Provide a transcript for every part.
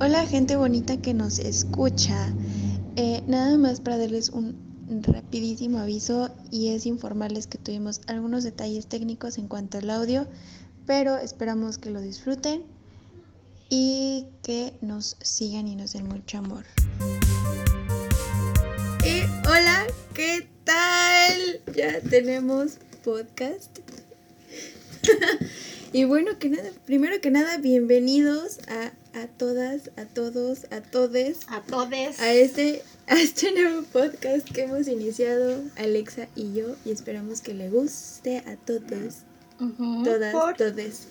Hola gente bonita que nos escucha. Eh, nada más para darles un rapidísimo aviso y es informarles que tuvimos algunos detalles técnicos en cuanto al audio, pero esperamos que lo disfruten y que nos sigan y nos den mucho amor. Y hola, ¿qué tal? Ya tenemos podcast. y bueno, que nada, primero que nada, bienvenidos a a todas, a todos, a todes. A todes. A este, a este nuevo podcast que hemos iniciado Alexa y yo y esperamos que le guste a todos. todas, todes.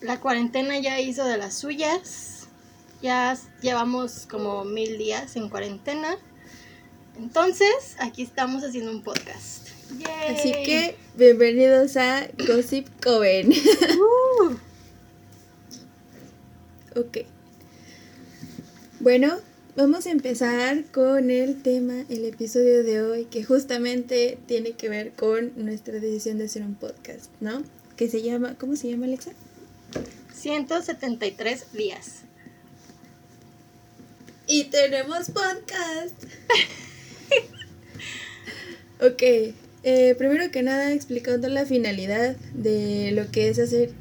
La cuarentena ya hizo de las suyas. Ya llevamos como mil días en cuarentena. Entonces, aquí estamos haciendo un podcast. Así que, bienvenidos a Gossip Coven. Uh. Ok. Bueno, vamos a empezar con el tema, el episodio de hoy, que justamente tiene que ver con nuestra decisión de hacer un podcast, ¿no? Que se llama, ¿cómo se llama Alexa? 173 días. Y tenemos podcast. ok, eh, primero que nada explicando la finalidad de lo que es hacer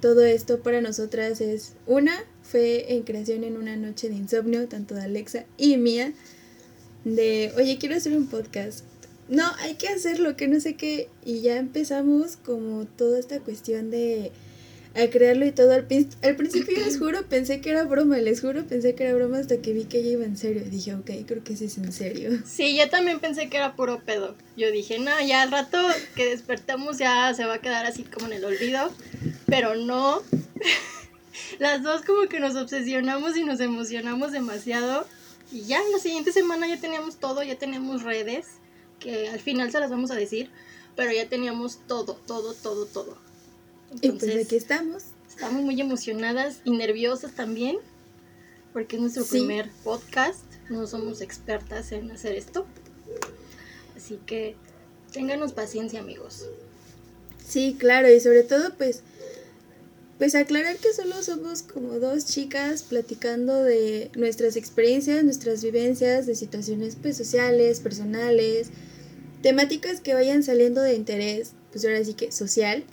todo esto para nosotras es una, fue en creación en una noche de insomnio, tanto de Alexa y mía, de, oye, quiero hacer un podcast. No, hay que hacerlo, que no sé qué. Y ya empezamos como toda esta cuestión de a crearlo y todo. Al, al, principio les juro, pensé que era broma, les juro, pensé que era broma hasta que vi que ella iba en serio. Dije, ok, creo que sí es en serio. Sí, yo también pensé que era puro pedo. Yo dije, no, ya al rato que despertemos ya se va a quedar así como en el olvido. Pero no. Las dos como que nos obsesionamos y nos emocionamos demasiado. Y ya, la siguiente semana ya teníamos todo, ya teníamos redes, que al final se las vamos a decir, pero ya teníamos todo, todo, todo, todo y pues aquí estamos. Estamos muy emocionadas y nerviosas también, porque es nuestro primer podcast. No somos expertas en hacer esto. Así que ténganos paciencia, amigos. Sí, claro, y sobre todo, pues, pues aclarar que solo somos como dos chicas platicando de nuestras experiencias, nuestras vivencias, de situaciones pues, sociales, personales, temáticas que vayan saliendo de interés, pues ahora sí que social.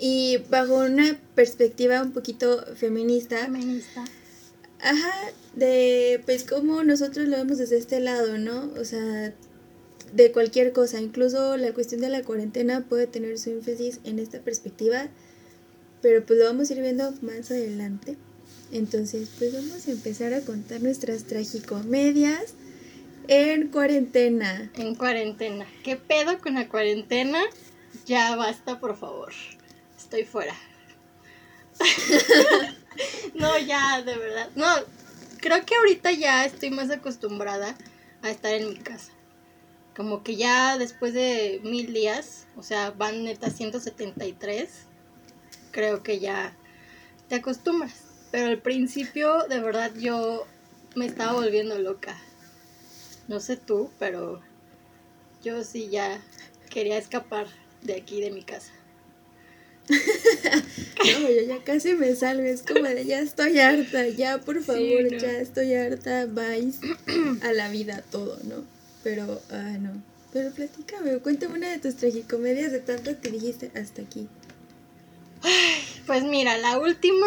y bajo una perspectiva un poquito feminista. Feminista. Ajá, de pues como nosotros lo vemos desde este lado, ¿no? O sea, de cualquier cosa, incluso la cuestión de la cuarentena puede tener su énfasis en esta perspectiva, pero pues lo vamos a ir viendo más adelante. Entonces, pues vamos a empezar a contar nuestras tragicomedias en cuarentena. En cuarentena. ¿Qué pedo con la cuarentena? Ya basta, por favor estoy fuera. no, ya, de verdad. No, creo que ahorita ya estoy más acostumbrada a estar en mi casa. Como que ya después de mil días, o sea, van neta 173, creo que ya te acostumbras. Pero al principio, de verdad, yo me estaba volviendo loca. No sé tú, pero yo sí ya quería escapar de aquí, de mi casa. no, yo ya casi me salgo, es como de ya estoy harta, ya por favor, ya estoy harta, vais a la vida todo, ¿no? Pero, ah, no. Pero platícame, cuéntame una de tus tragicomedias de tanto que dijiste hasta aquí. Pues mira, la última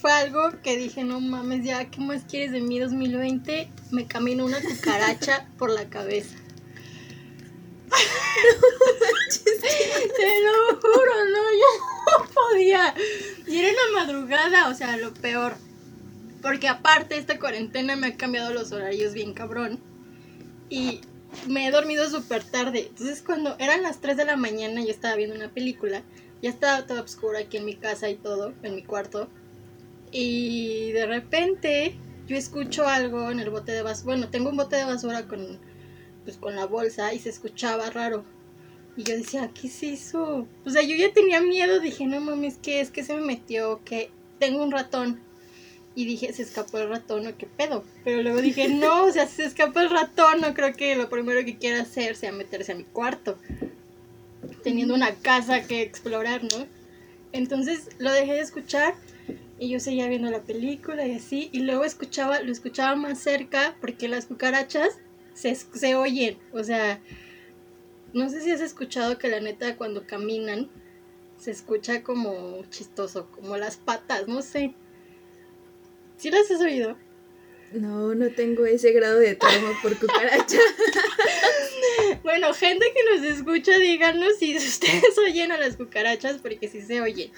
fue algo que dije, no mames, ya, ¿qué más quieres de mí 2020? Me caminó una cucaracha por la cabeza. Te lo juro, no, yo no podía. Y era una madrugada, o sea, lo peor. Porque aparte esta cuarentena me ha cambiado los horarios bien cabrón. Y me he dormido súper tarde. Entonces cuando eran las 3 de la mañana yo estaba viendo una película. Ya estaba todo oscuro aquí en mi casa y todo, en mi cuarto. Y de repente yo escucho algo en el bote de basura. Bueno, tengo un bote de basura con pues con la bolsa y se escuchaba raro. Y yo decía, ¿qué es eso? O sea, yo ya tenía miedo, dije, no mames, ¿qué es? que se me metió? Que tengo un ratón. Y dije, se escapó el ratón o qué pedo. Pero luego dije, no, o sea, se escapó el ratón, no creo que lo primero que quiera hacer sea meterse a mi cuarto. Teniendo una casa que explorar, ¿no? Entonces lo dejé de escuchar Y yo seguía viendo la película y así. Y luego escuchaba, lo escuchaba más cerca porque las cucarachas se, se oyen. O sea, no sé si has escuchado que la neta cuando caminan se escucha como chistoso, como las patas, no sé. ¿Sí las has oído? No, no tengo ese grado de trauma por cucaracha. bueno, gente que nos escucha, díganos si ustedes oyen a las cucarachas, porque sí se oyen.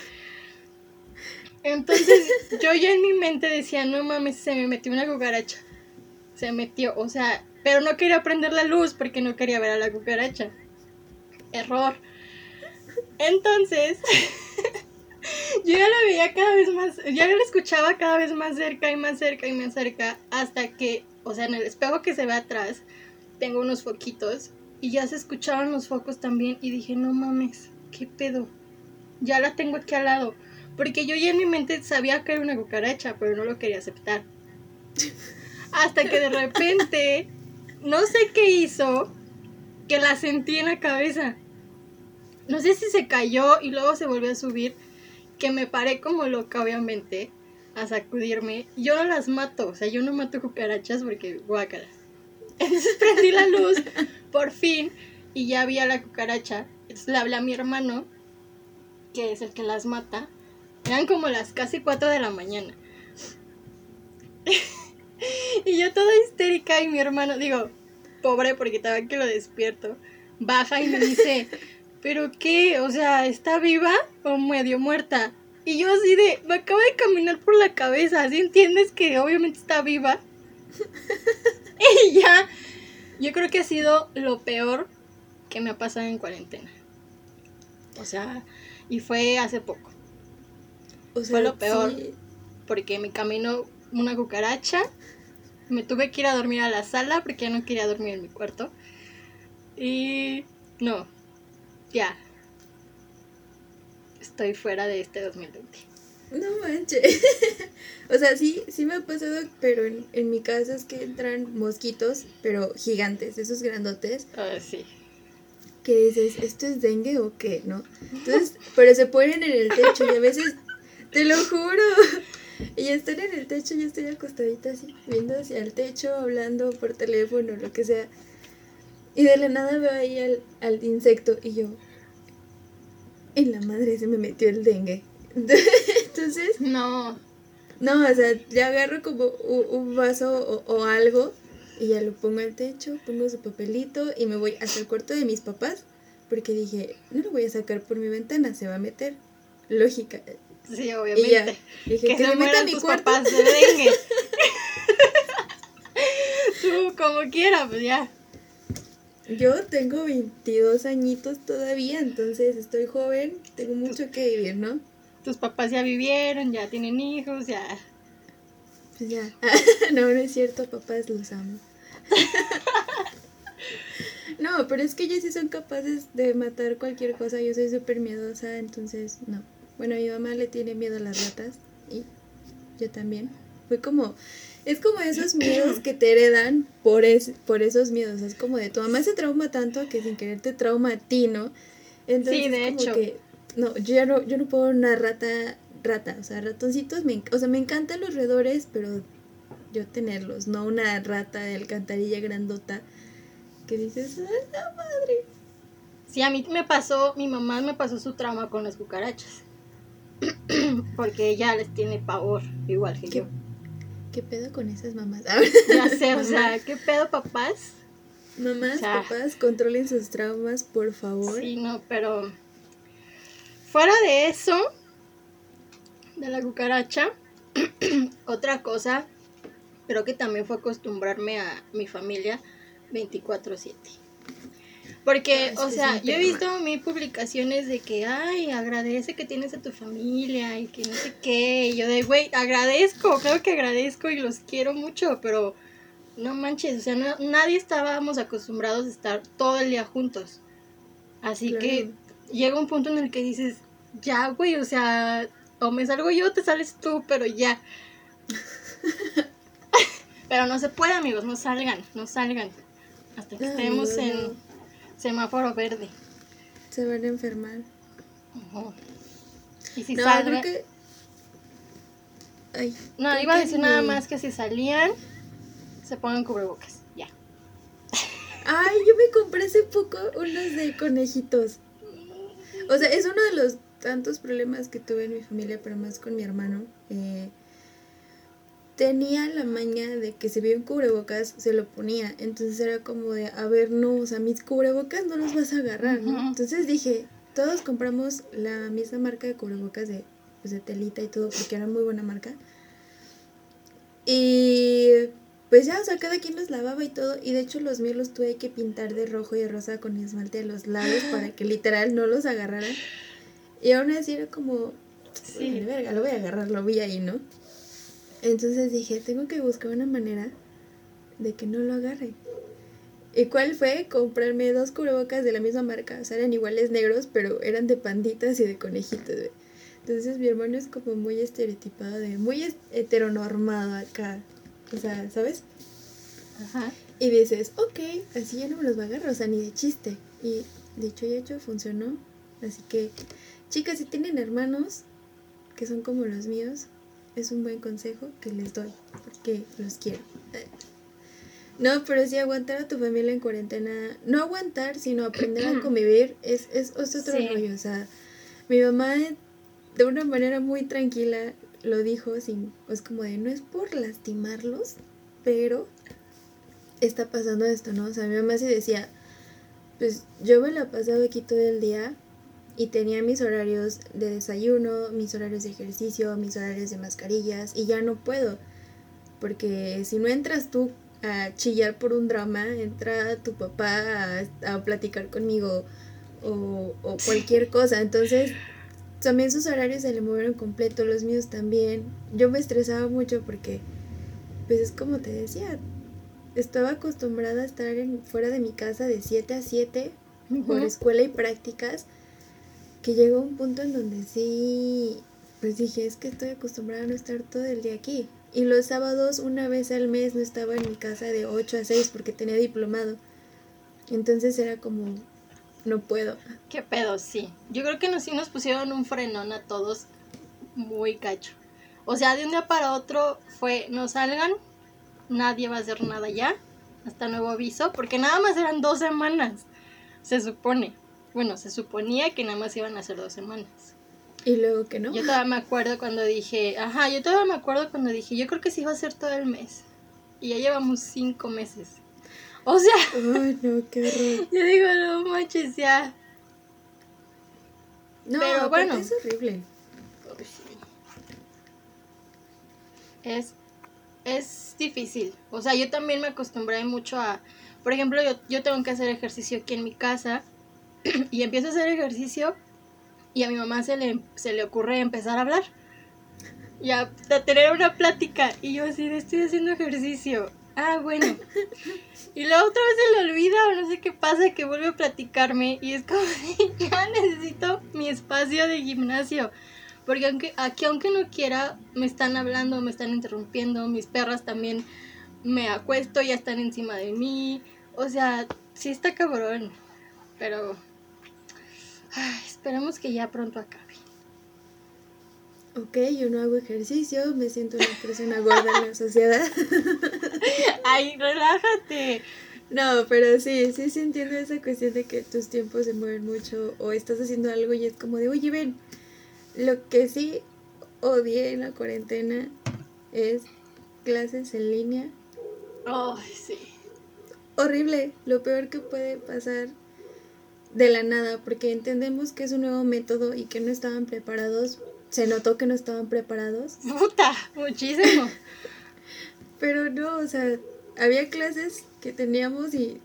Entonces, yo ya en mi mente decía, no mames, se me metió una cucaracha. Se metió, o sea, pero no quería prender la luz porque no quería ver a la cucaracha. Error. Entonces, yo ya la veía cada vez más, ya la escuchaba cada vez más cerca y más cerca y más cerca, hasta que, o sea, en el espejo que se ve atrás, tengo unos foquitos y ya se escuchaban los focos también y dije, no mames, ¿qué pedo? Ya la tengo aquí al lado. Porque yo ya en mi mente sabía que era una cucaracha, pero no lo quería aceptar. Hasta que de repente, no sé qué hizo, que la sentí en la cabeza no sé si se cayó y luego se volvió a subir, que me paré como loca, obviamente, a sacudirme. Yo no las mato, o sea, yo no mato cucarachas porque guácalas. Entonces prendí la luz, por fin, y ya vi a la cucaracha. Entonces le hablé a mi hermano, que es el que las mata. Eran como las casi 4 de la mañana. y yo toda histérica y mi hermano, digo, pobre porque estaba que lo despierto, baja y me dice, ¿pero qué? O sea, ¿está viva o medio muerta? Y yo así de, me acaba de caminar por la cabeza, ¿sí entiendes que obviamente está viva? y ya, yo creo que ha sido lo peor que me ha pasado en cuarentena. O sea, y fue hace poco. fue lo peor, porque me caminó una cucaracha, me tuve que ir a dormir a la sala porque ya no quería dormir en mi cuarto. Y no, ya. Estoy fuera de este 2020. No manches. o sea, sí, sí me ha pasado, pero en, en, mi casa es que entran mosquitos, pero gigantes, esos grandotes. Ah, sí. Que dices, ¿esto es dengue o qué? ¿No? Entonces, pero se ponen en el techo y a veces, te lo juro. Y están en el techo, yo estoy acostadita así, viendo hacia el techo, hablando por teléfono, lo que sea. Y de la nada veo ahí al, al insecto y yo, en la madre se me metió el dengue. Entonces... No. No, o sea, ya agarro como un, vaso o, algo y ya lo pongo al techo, pongo su papelito y me voy hasta el cuarto de mis papás porque dije, no lo voy a sacar por mi ventana, se va a meter. Lógica. Sí, obviamente. dije, que, se meta mi cuarto. papás de dengue. Tú, como quieras, pues ya. Yo tengo 22 añitos todavía, entonces estoy joven, tengo mucho que vivir, ¿no? Tus papás ya vivieron, ya tienen hijos, ya. Pues ya. no, no es cierto, papás los amo. no, pero es que ellos sí son capaces de matar cualquier cosa. Yo soy súper miedosa, entonces no. Bueno, mi mamá le tiene miedo a las ratas y yo también. Fue como, es como esos miedos que te heredan por, es, por esos miedos. Es como de tu mamá se trauma tanto que sin querer te trauma a ti, ¿no? Entonces, sí, de hecho. Que, no, yo ya no, yo no puedo una rata, rata, o sea, ratoncitos, me, o sea, me encantan los roedores, pero yo tenerlos, no una rata de alcantarilla grandota que dices, ¡ay, la madre! Sí, a mí me pasó, mi mamá me pasó su trauma con las cucarachas. Porque ella les tiene pavor, igual que yo. ¿Qué pedo con esas mamás? ya sé, o sea, ¿qué pedo papás? Mamás, papás, controlen sus traumas, por favor. Sí, no, pero fuera de eso, de la cucaracha, otra cosa, creo que también fue acostumbrarme a mi familia 24/7. Porque, o sea, yo he visto mis publicaciones de que, ay, agradece que tienes a tu familia y que no sé qué. Y yo de, güey, agradezco, creo que agradezco y los quiero mucho, pero no manches, o sea, nadie estábamos acostumbrados a estar todo el día juntos. Así que llega un punto en el que dices, ya, güey, o sea, o me salgo yo o te sales tú, pero ya. pero no se puede, amigos, no salgan, no salgan. Hasta que estemos en Semáforo verde. Se van a enfermar. Y si no, creo que... Ay, No, iba a decir nada más que si salían, se pongan cubrebocas. Ya. Ay, yo me compré hace poco unos de conejitos. O sea, es uno de los tantos problemas que tuve en mi familia, pero más con mi hermano. Eh, tenía la maña de que si un cubrebocas, se lo ponía. Entonces era como de, a ver, no, o sea, mis cubrebocas no los vas a agarrar. Entonces dije, todos compramos la misma marca de cubrebocas de, pues, de telita y todo, porque era muy buena marca. Y pues ya, o sea, cada quien los lavaba y todo. Y de hecho los míos los tuve que pintar de rojo y de rosa con esmalte a los lados para que literal no los agarraran. Y aún así era como, Sí. sí. verga, lo voy a agarrar, lo vi ahí, ¿no? Entonces dije, tengo que buscar una manera de que no lo agarre. ¿Y cuál fue? Comprarme dos cubrebocas de la misma marca. O sea, eran iguales negros, pero eran de panditas y de conejitos, güey. Entonces mi hermano es como muy estereotipado, de muy heteronormado acá. O sea, ¿sabes? Ajá. Y dices, ok, así ya no me los va a agarrar, o sea, ni de chiste. Y dicho y hecho, funcionó. Así que, chicas, si tienen hermanos que son como los míos, es un buen consejo que les doy, porque los quiero. No, pero sí aguantar a tu familia en cuarentena, no aguantar, sino aprender a convivir, es, es, es otro Sí. rollo. O sea, mi mamá de una manera muy tranquila lo dijo, sin, es como de, no es por lastimarlos, pero está pasando esto, ¿no? O sea, mi mamá sí decía, pues yo me la pasaba aquí todo el día y tenía mis horarios de desayuno, mis horarios de ejercicio, mis horarios de mascarillas y ya no puedo. Porque si no entras tú a chillar por un drama, entra tu papá a, a platicar conmigo o, o cualquier cosa. Entonces, también sus horarios se le movieron completo, los míos también. Yo me estresaba mucho porque, pues es como te decía, estaba acostumbrada a estar en, fuera de mi casa de 7 a 7 por escuela y prácticas, que llegó un punto en donde sí, pues dije, es que estoy acostumbrada a no estar todo el día aquí. Y los sábados, una vez al mes, no estaba en mi casa de 8 a 6 porque tenía diplomado. Entonces era como, no puedo. ¿Qué pedo? Sí. Yo creo que nos, sí nos pusieron un frenón a todos muy cacho. O sea, de un día para otro fue, no salgan, nadie va a hacer nada ya, hasta nuevo aviso, porque nada más eran dos semanas, se supone. Bueno, se suponía que nada más iban a ser dos semanas. Y luego que no. Yo todavía me acuerdo cuando dije, ajá, yo todavía me acuerdo cuando dije, yo creo que sí va a ser todo el mes. Y ya llevamos cinco meses. O sea, Ay, no, qué horror. yo digo, no manches, ya. No, Pero bueno. es horrible. Es, es difícil. O sea, yo también me acostumbré mucho a... Por ejemplo, yo, yo tengo que hacer ejercicio aquí en mi casa y empiezo a hacer ejercicio y a mi mamá se le, se le ocurre empezar a hablar. Y a, a tener una plática. Y yo así, estoy haciendo ejercicio. Ah, bueno. Y luego otra vez se le olvida o no sé qué pasa que vuelve a platicarme y es como, ya necesito mi espacio de gimnasio. Porque aunque, aquí aunque no quiera, me están hablando, me están interrumpiendo, mis perras también me acuesto, ya están encima de mí. O sea, sí está cabrón. Pero ay, esperemos que ya pronto acabe. Ok, yo no hago ejercicio, me siento una persona gorda en la sociedad. Ay, relájate. No, pero sí, sí, sí entiendo esa cuestión de que tus tiempos se mueven mucho o estás haciendo algo y es como de, oye, ven, lo que sí odié en la cuarentena es clases en línea. Ay, sí. Horrible, lo peor que puede pasar de la nada, porque entendemos que es un nuevo método y que no estaban preparados. Se notó que no estaban preparados, Puta, muchísimo. pero no, o sea, había clases que teníamos y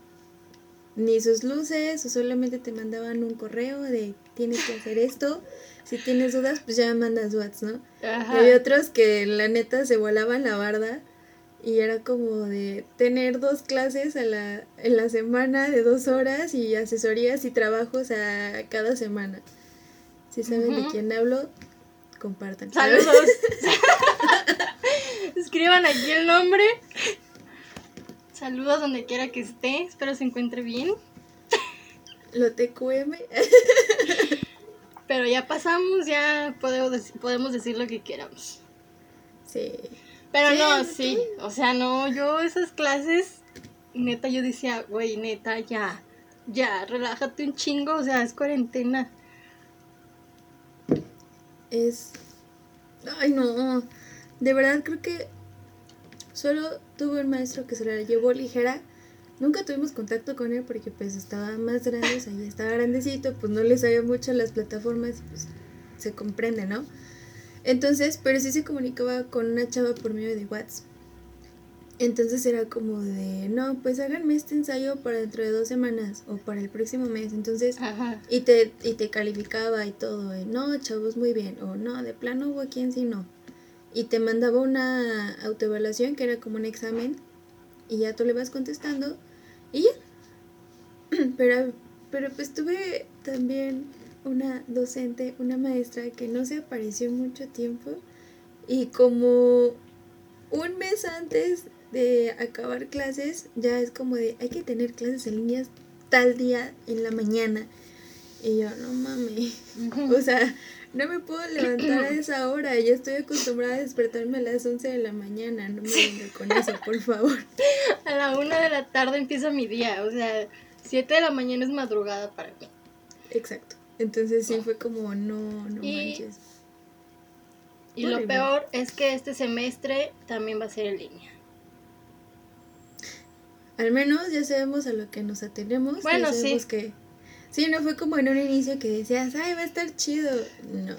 ni sus luces o solamente te mandaban un correo de tienes que hacer esto. Si tienes dudas, pues ya mandas WhatsApp, ¿no? Y Ajá. había otros que la neta se volaban la barda y era como de tener dos clases a la, en la semana de dos horas y asesorías y trabajos a cada semana. Si saben de quién hablo, compartan. Saludos. Escriban aquí el nombre. Saludos donde quiera que esté. Espero se encuentre bien. Lo TQM. Pero ya pasamos, ya podemos, podemos decir lo que queramos. Sí. Pero Sí, no, sí. O sea, no, yo esas clases, neta, yo decía, güey, neta, ya, ya, relájate un chingo, o sea, es cuarentena. Es. Ay, no. De verdad creo que solo tuve un maestro que se la llevó ligera. Nunca tuvimos contacto con él porque pues estaba más grande, o sea, ya estaba grandecito, pues no le sabía mucho las plataformas, pues se comprende, ¿no? Entonces, pero sí se comunicaba con una chava por medio de WhatsApp. Entonces era como de, no, pues háganme este ensayo para dentro de dos semanas o para el próximo mes. Entonces, Ajá. y te, y te calificaba y todo, eh, no, chavos, muy bien, o no, de plano hubo quien sí no. Y te mandaba una autoevaluación que era como un examen y ya tú le vas contestando y ya. Pero, pero pues tuve también una docente, una maestra que no se apareció en mucho tiempo y como un mes antes de acabar clases ya es como de hay que tener clases en línea tal día en la mañana. Y yo, no mames. O sea, no me puedo levantar a esa hora. Ya estoy acostumbrada a despertarme a las 11 de la mañana. No me venga con eso, por favor. A la una de la tarde empieza mi día, o sea, siete de la mañana es madrugada para mí. Exacto. Entonces sí fue como, no, no Y- manches. Y lo peor es que este semestre también va a ser en línea. Al menos ya sabemos a lo que nos atenemos. Bueno, ya sí. sabemos que. Sí, no fue como en un inicio que decías, ay, va a estar chido. No.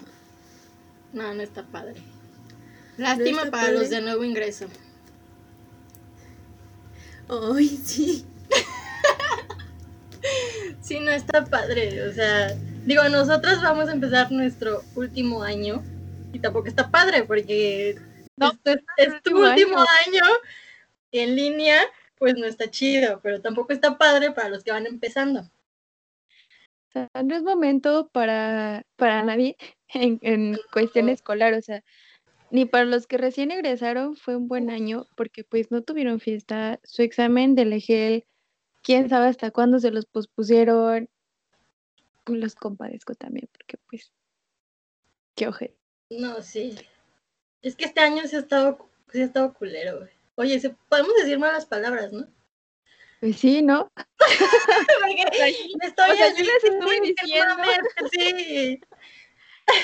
No, no está padre. Lástima para padre? los de nuevo ingreso. Ay, sí. Sí, no está padre. O sea, digo, nosotros vamos a empezar nuestro último año y tampoco está padre porque No, es, es tu último año. año en línea, pues no está chido, pero tampoco está padre para los que van empezando. No es momento para, para nadie en, en cuestión escolar, o sea, ni para los que recién egresaron fue un buen año porque pues no tuvieron fiesta, su examen del EGEL, quién sabe hasta cuándo se los pospusieron, los compadezco también porque pues, qué ojete. No, sí. Es que este año sí ha estado, sí ha estado culero, güey. Oye, se- podemos decir malas palabras, ¿no? Pues sí, ¿no? Porque estoy o sea, así, yo les que diciendo. sí.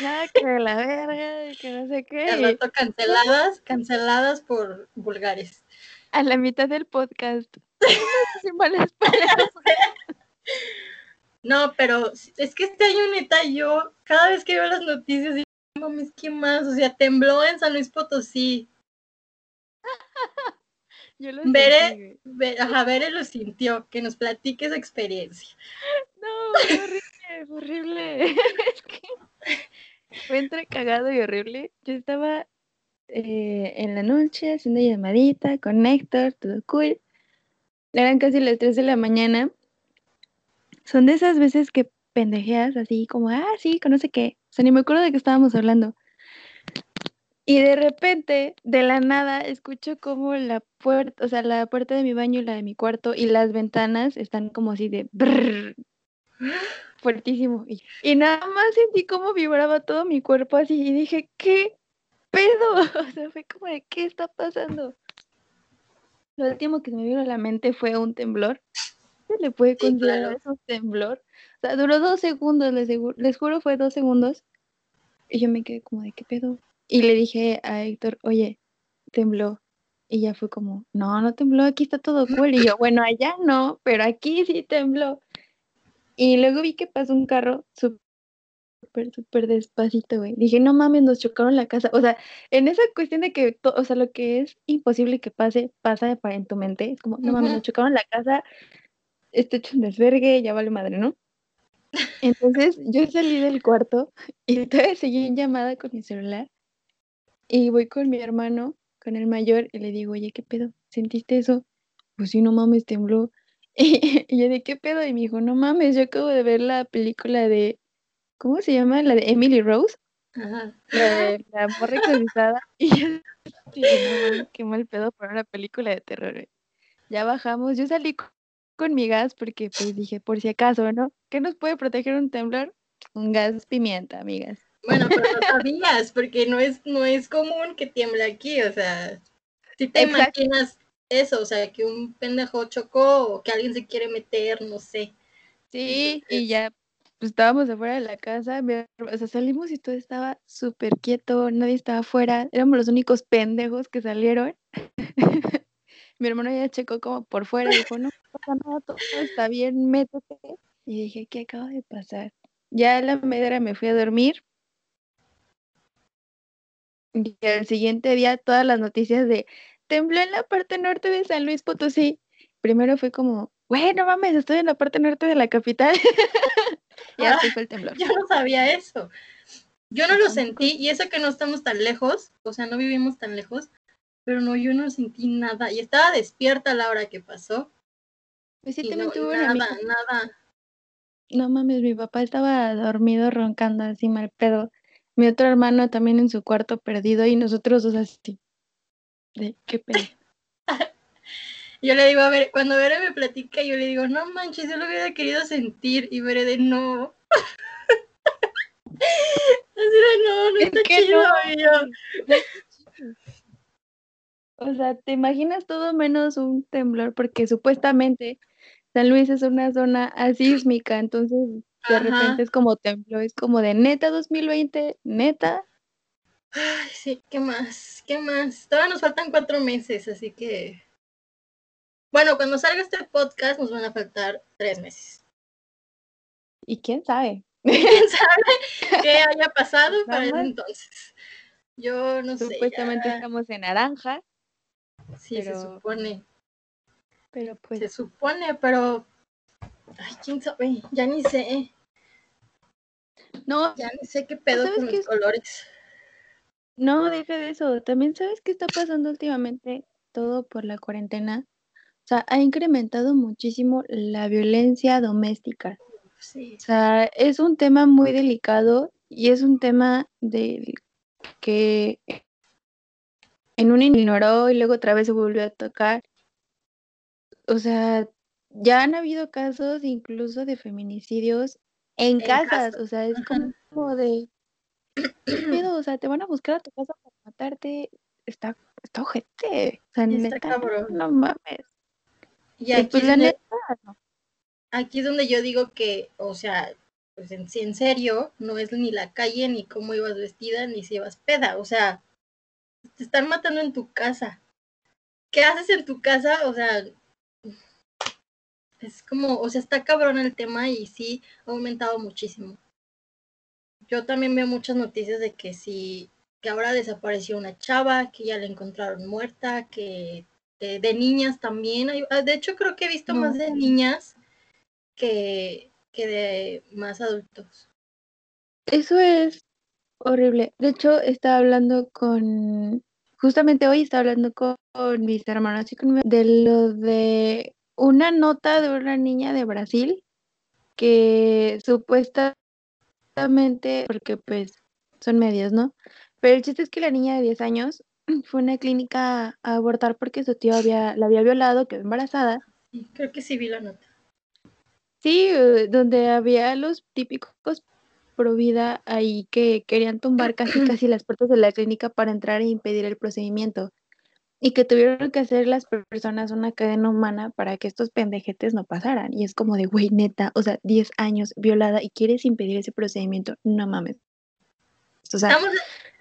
Nada que la verga, que no sé Al qué. rato canceladas, canceladas por vulgares. A la mitad del podcast. Sin malas palabras. No, pero es que este año neta yo, cada vez que veo las noticias, digo, "No mames, ¿qué más? O sea, tembló en San Luis Potosí. Yo lo Veré- sentí, güey. Ve- Ajá, Bere lo sintió, que nos platique esa experiencia. No, fue horrible, fue horrible. Es que fue entre cagado y horrible. Yo estaba eh, en la noche haciendo llamadita con Héctor, todo cool. Eran casi las 3 de la mañana. Son de esas veces que pendejeas así como, ah, sí, conoce qué. O sea, ni me acuerdo de qué estábamos hablando. Y de repente, de la nada, escucho como la puerta, o sea, la puerta de mi baño y la de mi cuarto y las ventanas están como así de brrr, fuertísimo. Y, y nada más sentí como vibraba todo mi cuerpo así y dije, ¿qué pedo? O sea, fue como de, ¿qué está pasando? Lo último que me vino a la mente fue un temblor. ¿Se le puede Sí, considerar claro. eso temblor? O sea, duró dos segundos, les, les juro, fue dos segundos. Y yo me quedé como de, ¿qué pedo? Y le dije a Héctor, oye, tembló. Y ya fue como, no, no tembló, aquí está todo cool. Y yo, bueno, allá no, pero aquí sí tembló. Y luego vi que pasó un carro súper, súper despacito, güey. Dije, no mames, nos chocaron la casa. O sea, en esa cuestión de que, o sea, lo que es imposible que pase, pasa en tu mente. Es como, no mames, nos chocaron la casa, esto hecho un desvergue, ya vale madre, ¿no? Entonces yo salí del cuarto y todavía seguí en llamada con mi celular y voy con mi hermano, con el mayor, y le digo, oye, ¿qué pedo? ¿Sentiste eso? Pues sí, no mames, tembló. Y, y yo de qué pedo, y me dijo, no mames, yo acabo de ver la película de, ¿cómo se llama? La de Emily Rose, Ajá. la de la morra exorcizada. Y yo no qué mal pedo para una película de terror. güey". Ya bajamos, yo salí co- con mi gas porque pues dije, por si acaso, ¿no? ¿Qué nos puede proteger un temblor? Un gas pimienta, amigas. Bueno, pero no sabías, porque no es, no es común que tiemble aquí, o sea, si te Exacto. imaginas eso, o sea, que un pendejo chocó o que alguien se quiere meter, no sé. Sí, y ya pues, estábamos afuera de la casa, o sea, salimos y todo estaba súper quieto, nadie estaba afuera, éramos los únicos pendejos que salieron. Mi hermano ya checó como por fuera y dijo, no pasa nada, todo está bien, métete. Y dije, ¿qué acaba de pasar? Ya a la media me fui a dormir. Y al siguiente día todas las noticias de tembló en la parte norte de San Luis Potosí. Primero fue como, güey, no mames, estoy en la parte norte de la capital. y Ah, después fue el temblor. Yo no sabía eso. Yo no lo sentí, y eso que no estamos tan lejos, o sea, no vivimos tan lejos, pero no, yo no sentí nada. Y estaba despierta a la hora que pasó. Pues sí, y también no, tuve nada, nada. No mames, mi papá estaba dormido roncando así mal pedo. Mi otro hermano también en su cuarto perdido y nosotros dos así. De qué pedo. Yo le digo, a ver, cuando Bere me platica, yo le digo, no manches, yo lo hubiera querido sentir. Y Bere de no. Así de no, no Es está que chido. no. O sea, te imaginas todo menos un temblor porque supuestamente San Luis es una zona asísmica, entonces de Ajá. repente es como temblor, es como de neta 2020, neta. Ay, sí, ¿qué más? ¿Qué más? Todavía nos faltan cuatro meses, así que. Bueno, cuando salga este podcast nos van a faltar tres meses. Y quién sabe. ¿Quién sabe qué haya pasado para ese entonces? Yo no sé. Supuestamente ya- estamos en naranja, Sí, se supone. pero pues Se supone, pero. Ay, quién sabe. Ya ni sé. no, Ya ni sé qué pedo ¿Sabes con los es? colores. No, deja de eso. También sabes qué está pasando últimamente todo por la cuarentena. O sea, ha incrementado muchísimo la violencia doméstica. Sí. O sea, es un tema muy delicado y es un tema del que en un ignoró y luego otra vez se volvió a tocar. O sea, ya han habido casos incluso de feminicidios en, En casas. casa, O sea, es como de ¿qué pedo? O sea, te van a buscar a tu casa para matarte. Está, está ojete. O sea, está neta, cabrón. no mames. Y aquí, pues es la donde, neta, no. aquí es donde yo digo que, o sea, pues en, sí, en serio, no es ni la calle, ni cómo ibas vestida, ni si ibas peda. O sea, te están matando en tu casa. ¿Qué haces en tu casa? O sea, es como, o sea, está cabrón el tema y sí ha aumentado muchísimo. Yo también veo muchas noticias de que sí, que ahora desapareció una chava, que ya la encontraron muerta, que de, de niñas también. Ah, de hecho, creo que he visto No. más de niñas que, que de más adultos. Eso es horrible. De hecho, estaba hablando con, justamente hoy estaba hablando con, con mis hermanos y con mi- de lo de una nota de una niña de Brasil que supuestamente, porque pues son medios, ¿no? Pero el chiste es que la niña de 10 años fue a una clínica a abortar porque su tío había, la había violado, quedó embarazada. Sí, creo que sí vi la nota. Sí, eh, donde había los típicos pro vida ahí que querían tumbar casi casi las puertas de la clínica para entrar e impedir el procedimiento. Y que tuvieron que hacer las personas una cadena humana para que estos pendejetes no pasaran. Y es como de, güey, neta, o sea, 10 años violada y quieres impedir ese procedimiento, no mames. O sea, Estamos,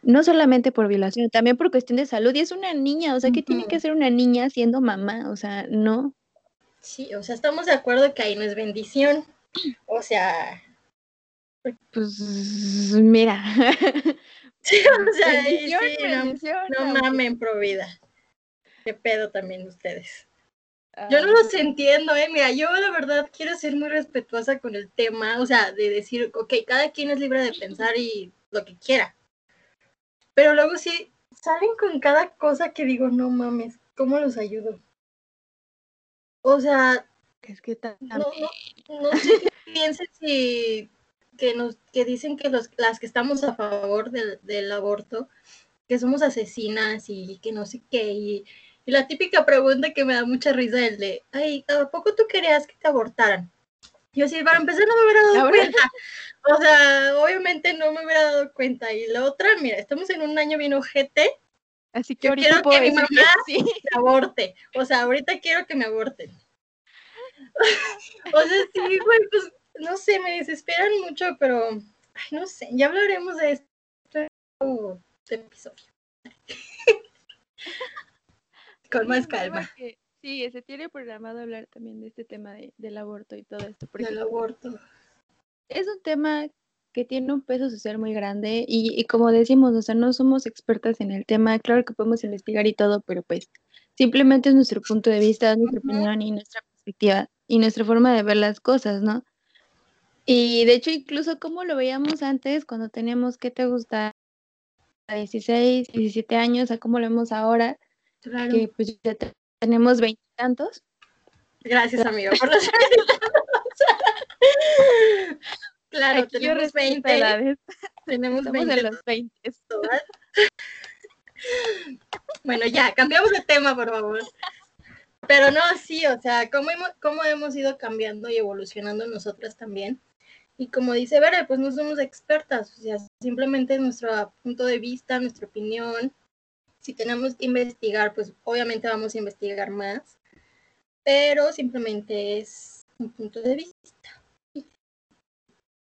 no solamente por violación, también por cuestión de salud. Y es una niña, o sea, ¿qué tiene que hacer una niña siendo mamá? O sea, no. sí, o sea, estamos de acuerdo que ahí no es bendición. O sea, Pues mira. sí, o sea, sí, no, no mamen pro vida. Qué pedo también ustedes. Yo no los entiendo, eh. Mira, yo la verdad quiero ser muy respetuosa con el tema, o sea, de decir, ok, cada quien es libre de pensar y lo que quiera. Pero luego sí salen con cada cosa que digo, no mames, ¿cómo los ayudo? O sea, Es que no, no sé qué piensen si que nos que dicen que los, las que estamos a favor del, del aborto, que somos asesinas y que no sé qué, y, y la típica pregunta que me da mucha risa es de, ay, ¿a poco tú querías que te abortaran? Yo sí, para empezar no me hubiera dado Ahora- cuenta. O sea, obviamente no me hubiera dado cuenta. Y la otra, mira, estamos en un año bien ojete, Así que Yo ahorita quiero puedo que mi mamá- que sí. me aborte. O sea, ahorita quiero que me aborten. o sea, sí, güey, pues, no sé, me desesperan mucho, pero, ay, no sé, ya hablaremos de otro episodio. Con más calma. Sí, se tiene programado hablar también de este tema de- del aborto y todo esto, porque Del aborto. es un tema que tiene un peso social muy grande y, y como decimos, o sea, no somos expertas en el tema, claro que podemos investigar y todo, pero pues simplemente es nuestro punto de vista, nuestra opinión y nuestra perspectiva y nuestra forma de ver las cosas, ¿no? Y de hecho, incluso como lo veíamos antes, cuando teníamos, ¿qué te gusta? 16, 17 años, a cómo lo vemos ahora, Claro. que pues ya te- tenemos veintitantos. Gracias, amigo, por los Claro, Aquí tenemos respeto 20. edades, Tenemos estamos 20 en los 20. todas. Bueno, ya, cambiamos de tema, por favor. Pero no, sí, o sea, cómo hemos, cómo hemos ido cambiando y evolucionando nosotras también. Y como dice Vera, pues no somos expertas, o sea, simplemente es nuestro punto de vista, nuestra opinión. Si tenemos que investigar, pues obviamente vamos a investigar más, pero simplemente es un punto de vista.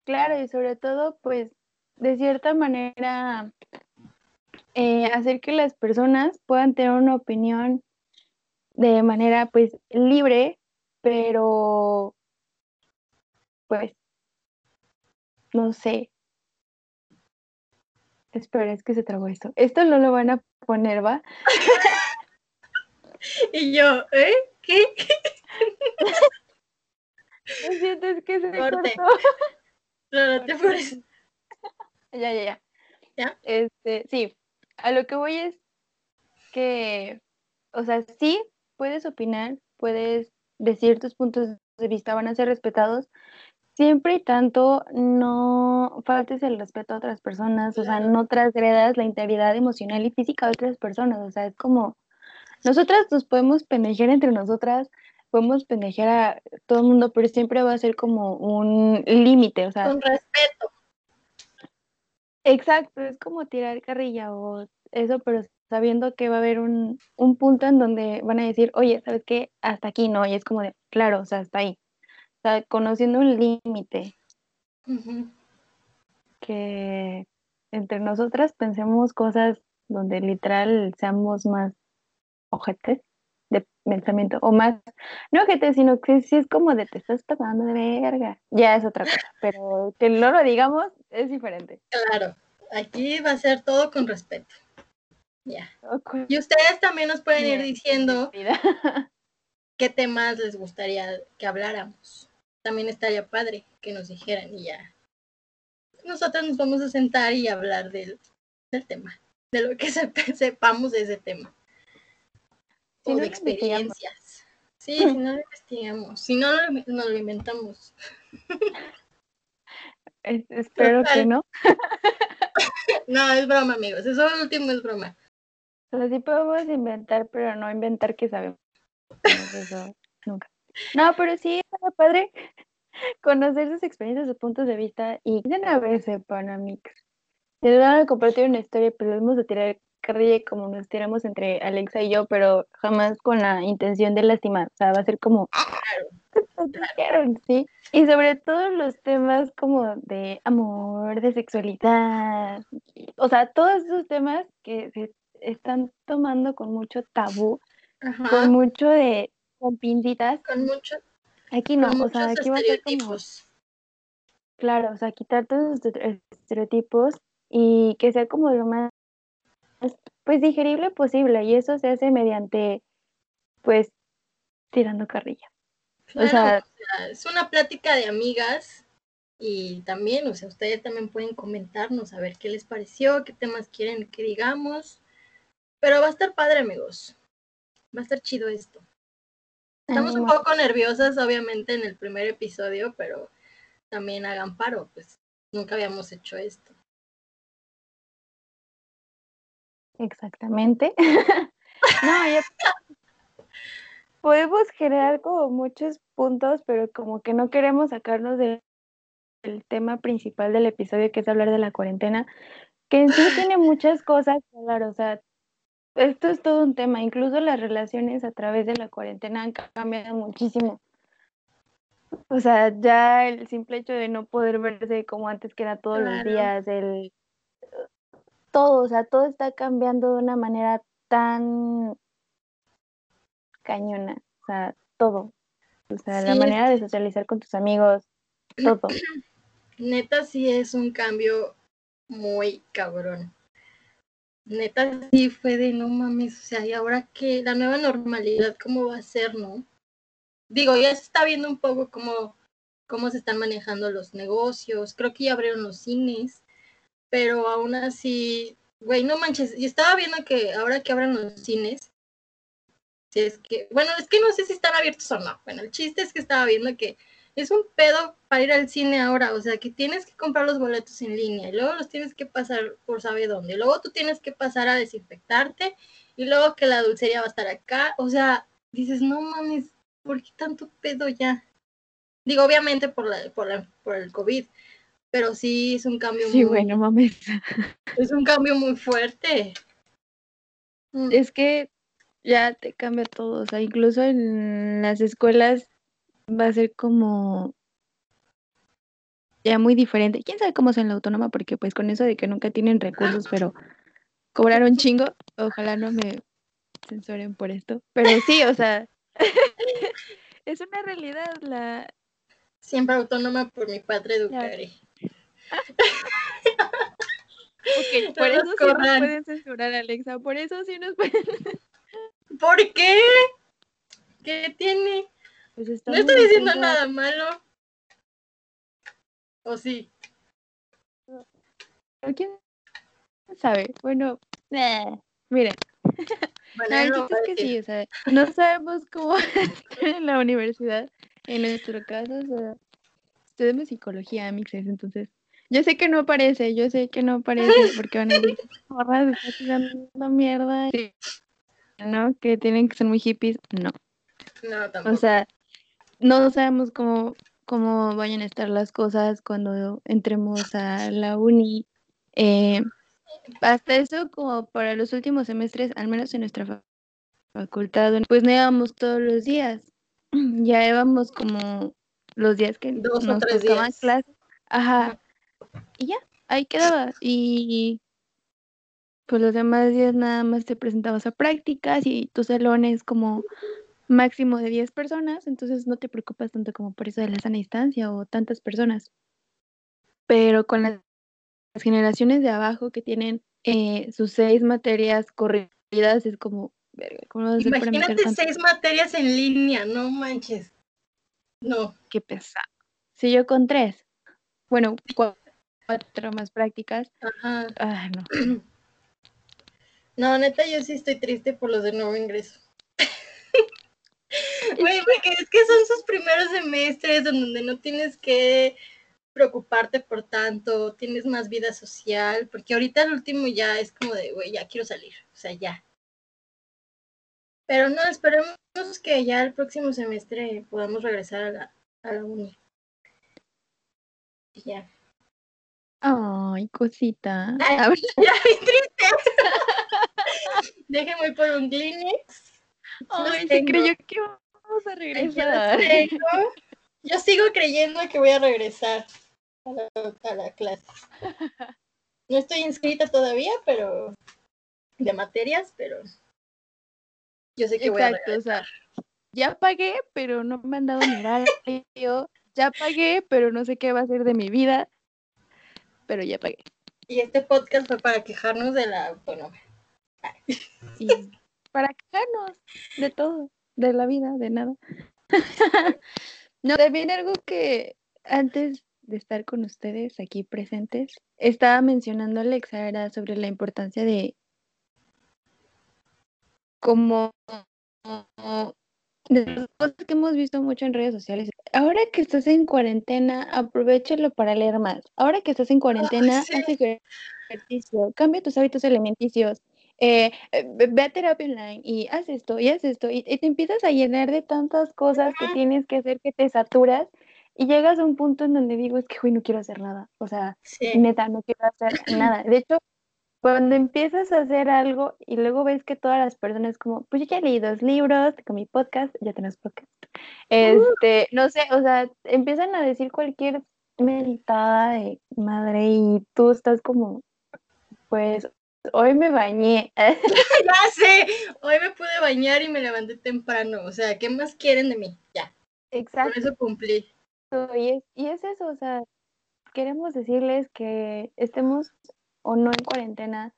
Claro, y sobre todo, pues, de cierta manera, eh, hacer que las personas puedan tener una opinión de manera, pues, libre, pero, pues, no sé. Espera, es que se trabó esto. Esto no lo van a poner, ¿va? Y yo, ¿eh? ¿Qué? Lo siento, es que se Corte. cortó. No, no te apures. Ya, ya, ya. ¿Ya? Este, sí, a lo que voy es que, o sea, sí puedes opinar, puedes decir tus puntos de vista, van a ser respetados, siempre y tanto no faltes el respeto a otras personas, o sea, no transgredas la integridad emocional y física de otras personas, o sea, es como, nosotras nos podemos pendejear entre nosotras, podemos pendejear a todo el mundo, pero siempre va a ser como un límite, o sea, Con respeto. Exacto, es como tirar carrilla o eso, pero sabiendo que va a haber un, un punto en donde van a decir, oye, ¿sabes qué? Hasta aquí no, y es como de, claro, o sea, hasta ahí. O sea, conociendo un límite que entre nosotras pensemos cosas donde literal seamos más ojetes de pensamiento, o más, no ojetes, sino que sí es como de te estás pasando de verga. Ya es otra cosa, pero que no lo digamos es diferente. Claro, aquí va a ser todo con respeto. Ya. Y ustedes también nos pueden ir diciendo qué temas les gustaría que habláramos. También estaría padre que nos dijeran y ya. Nosotros nos vamos a sentar y hablar del, del tema, de lo que se- sepamos de ese tema. Si o no de experiencias. Sí, si no lo investigamos, si no lo, nos lo inventamos. Es- espero que no. No, es broma, amigos. Eso último es broma. O sea, sí podemos inventar, pero no inventar que sabemos. Eso nunca. No, pero sí, está padre conocer sus experiencias, sus puntos de vista y de una vez sepan, amigos. Les van a compartir una historia, pero vamos a tirar carrilla como nos tiramos entre Alexa y yo, pero jamás con la intención de lastimar. O sea, va a ser como, ¿sí? Y sobre todo los temas como de amor, de sexualidad, o sea, todos esos temas que se están tomando con mucho tabú, Ajá. con mucho de, con pincitas, Con mucho, aquí no, con o sea, aquí va a ser como, estereotipos. claro, o sea, quitar todos estere- estereotipos y que sea como lo más, pues, digerible posible, y eso se hace mediante, pues, tirando carrilla. Claro, O sea, o sea, es una plática de amigas y también, o sea, ustedes también pueden comentarnos a ver qué les pareció, qué temas quieren que digamos. Pero va a estar padre, amigos. Va a estar chido esto. Estamos un poco nerviosas, obviamente, en el primer episodio, pero también hagan paro, pues nunca habíamos hecho esto. Exactamente. no, ya, podemos generar como muchos puntos, pero como que no queremos sacarnos del tema principal del episodio, que es hablar de la cuarentena, que en sí tiene muchas cosas que hablar, o sea, esto es todo un tema, incluso las relaciones a través de la cuarentena han cambiado muchísimo. O sea, ya el simple hecho de no poder verse como antes que era todos los días, el todo, o sea, todo está cambiando de una manera tan cañona, o sea, todo. O sea, la manera de socializar con tus amigos, todo. Neta sí es un cambio muy cabrón. Neta sí fue de no mames, o sea, y ahora que la nueva normalidad, ¿cómo va a ser, no? Digo, ya se está viendo un poco cómo, cómo se están manejando los negocios, creo que ya abrieron los cines, pero aún así, güey, no manches, y estaba viendo que ahora que abran los cines, si es que, bueno, es que no sé si están abiertos o no, bueno, el chiste es que estaba viendo que es un pedo para ir al cine ahora, o sea, que tienes que comprar los boletos en línea y luego los tienes que pasar por sabe dónde, y luego tú tienes que pasar a desinfectarte y luego que la dulcería va a estar acá, o sea, dices, no mames, ¿por qué tanto pedo ya? Digo, obviamente por, la, por, la, por el COVID, pero sí es un cambio Sí, muy, bueno, mames. es un cambio muy fuerte. Es que ya te cambia todo, o sea, incluso en las escuelas va a ser como ya muy diferente. ¿Quién sabe cómo es en la autónoma? Porque pues con eso de que nunca tienen recursos, pero cobrar un chingo, ojalá no me censuren por esto. Pero sí, o sea, es una realidad la... Siempre autónoma por mi padre educaré. Ok, por No eso sí nos pueden censurar, Alexa, por eso sí nos pueden... ¿Por qué? ¿Qué tiene? Pues No estamos estoy diciendo nada malo. ¿O sí? ¿Quién sabe? Bueno, eh, miren, Bueno, No, no es que sí, o sea, no sabemos cómo estar en la universidad. En nuestro caso, o sea, estudiamos psicología, mixes, entonces, yo sé que no parece, yo sé que no parece, porque van a decir, está tirando mierda, sí, ¿no? Que tienen que ser muy hippies, no. No, tampoco. O sea, no sabemos cómo, cómo vayan a estar las cosas cuando entremos a la uni. Eh, hasta eso, como para los últimos semestres, al menos en nuestra fa- facultad, pues no íbamos todos los días. Ya íbamos como los días que Dos o nos tres tocaban días. clases. Ajá. Ajá. Y ya, ahí quedaba. Y pues los demás días nada más te presentabas a prácticas y tu salón es como máximo de 10 personas, entonces no te preocupas tanto como por eso de la sana distancia o tantas personas. Pero con las generaciones de abajo que tienen eh, sus seis materias corridas, es como, verga, ¿cómo vas a hacer Imagínate seis materias en línea, no manches. No, Qué pesado. Si yo con tres, bueno, cua- cuatro más prácticas, ajá. ah, no. No, neta, yo sí estoy triste por los de nuevo ingreso. Güey, porque es que son sus primeros semestres en donde no tienes que preocuparte por tanto, tienes más vida social, porque ahorita el último ya es como de, güey, ya quiero salir, o sea, ya. Pero no, esperemos que ya el próximo semestre podamos regresar a la, a la uni. Ya. Ay, cosita. Ay, Ya, bien triste. Déjenme por un Kleenex. ay, tengo. creyó que vamos a regresar. Yo sigo creyendo que voy a regresar a la, a la clase. No estoy inscrita todavía, pero de materias, pero yo sé que voy a Exacto, o regresar. sea, ya pagué, pero no me han dado mi horario. Ya pagué, pero no sé qué va a ser de mi vida. Pero ya pagué. Y este podcast fue para quejarnos de la. Y para quejarnos de todo, de la vida, de nada. no, también algo que antes de estar con ustedes aquí presentes, estaba mencionando Alexa, era sobre la importancia de como de las cosas que hemos visto mucho en redes sociales. Ahora que estás en cuarentena, aprovechalo para leer más. Ahora que estás en cuarentena, sí. haz ejercicio, cambia tus hábitos alimenticios. Eh, eh, ve a terapia online y haz esto y haz esto y, y te empiezas a llenar de tantas cosas que tienes que hacer que te saturas y llegas a un punto en donde digo, es que, güey, no quiero hacer nada. O sea, Sí. neta, no quiero hacer nada. De hecho, cuando empiezas a hacer algo y luego ves que todas las personas como, pues yo ya leí dos libros con mi podcast, ya tenemos podcast. Este, no sé, o sea, empiezan a decir cualquier meditada de madre y tú estás como, pues hoy me bañé. Ya sé, hoy me pude bañar y me levanté temprano. O sea, ¿qué más quieren de mí? Ya, Exacto. eso cumplí. Y es, y es eso, o sea, queremos decirles que estemos o no en cuarentena,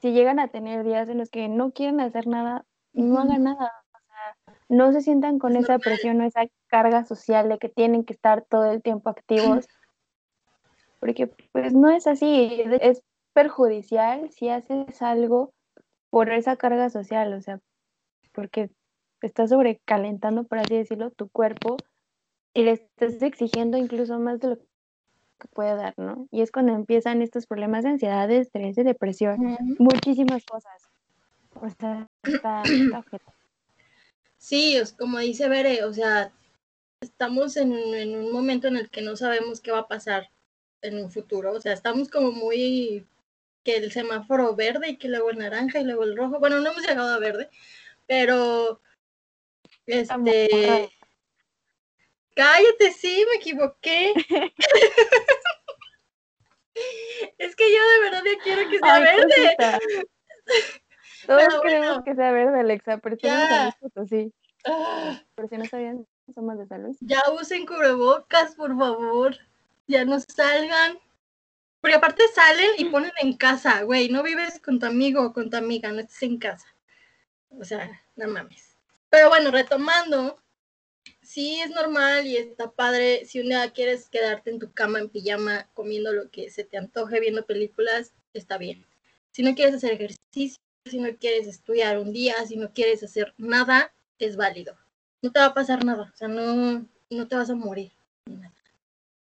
si llegan a tener días en los que no quieren hacer nada, no hagan nada. O sea, no se sientan con Es esa normal. presión o esa carga social de que tienen que estar todo el tiempo activos, porque pues no es así, es perjudicial si haces algo por esa carga social, o sea, porque estás sobrecalentando, por así decirlo, tu cuerpo y le estás exigiendo incluso más de lo que puede dar, ¿no? Y es cuando empiezan estos problemas de ansiedad, de estrés, de depresión, muchísimas cosas. O sea, está, está. Sí, es como dice Bere, o sea, estamos en, en un momento en el que no sabemos qué va a pasar en un futuro. O sea, estamos como muy que el semáforo verde y que luego el naranja y luego el rojo. Bueno, no hemos llegado a verde, pero este cállate, sí, me equivoqué. es que yo de verdad ya quiero que sea Ay, verde. Todos Pero queremos bueno. que sea verde, Alexa, pero Ya. Potosí. Ah, Por si no sabían, somos de San Luis. ya usen cubrebocas, por favor. Ya no salgan. Porque aparte salen y ponen en casa, güey. No vives con tu amigo o con tu amiga, no estés en casa. O sea, no mames. Pero bueno, retomando, sí es normal y está padre. Si un día quieres quedarte en tu cama en pijama comiendo lo que se te antoje, viendo películas, está bien. Si no quieres hacer ejercicio, si no quieres estudiar un día, si no quieres hacer nada, es válido. No te va a pasar nada, o sea, no, no te vas a morir.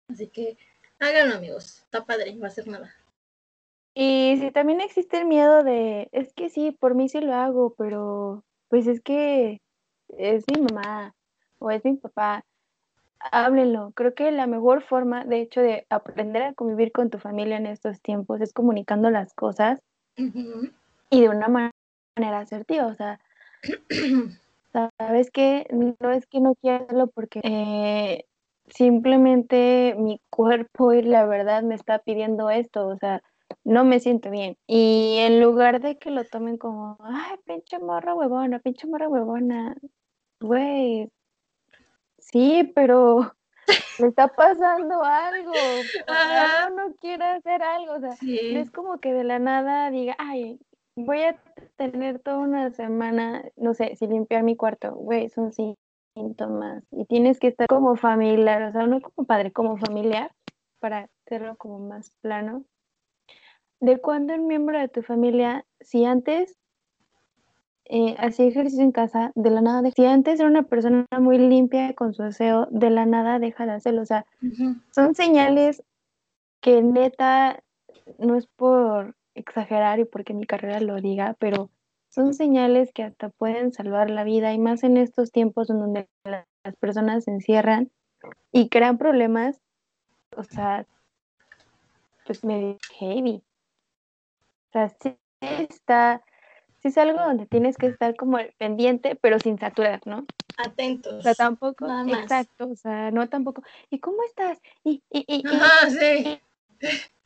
Así que háganlo, amigos. Está padre, no va a hacer nada. Y si también existe el miedo de, es que sí, por mí sí lo hago, pero pues es que es mi mamá o es mi papá, háblenlo. Creo que la mejor forma, de hecho, de aprender a convivir con tu familia en estos tiempos es comunicando las cosas y de una ma- manera asertiva. O sea, sabes que no es que no quiera hacerlo porque eh, simplemente mi cuerpo y la verdad me está pidiendo esto. O sea, no me siento bien. Y en lugar de que lo tomen como, ay, pinche morra huevona, pinche morra huevona, güey, sí, pero le está pasando algo, Ajá. no quiere hacer algo, o sea, no es como que de la nada diga, ay, voy a tener toda una semana, no sé, sin limpiar mi cuarto, güey, son síntomas, y tienes que estar como familiar, o sea, no como padre, como familiar, para hacerlo como más plano, de cuando un miembro de tu familia, si antes eh, hacía ejercicio en casa, de la nada, de- si antes era una persona muy limpia con su aseo, de la nada deja de hacerlo, o sea, son señales que neta, no es por exagerar y porque mi carrera lo diga, pero son señales que hasta pueden salvar la vida y más en estos tiempos en donde la- las personas se encierran y crean problemas, o sea, pues medio heavy. O sea, sí está, sí es algo donde tienes que estar como pendiente, pero sin saturar, ¿no? Atentos. O sea, tampoco, Nada más. exacto, o sea, no tampoco, ¿y cómo estás? Y, y, y, y, sí.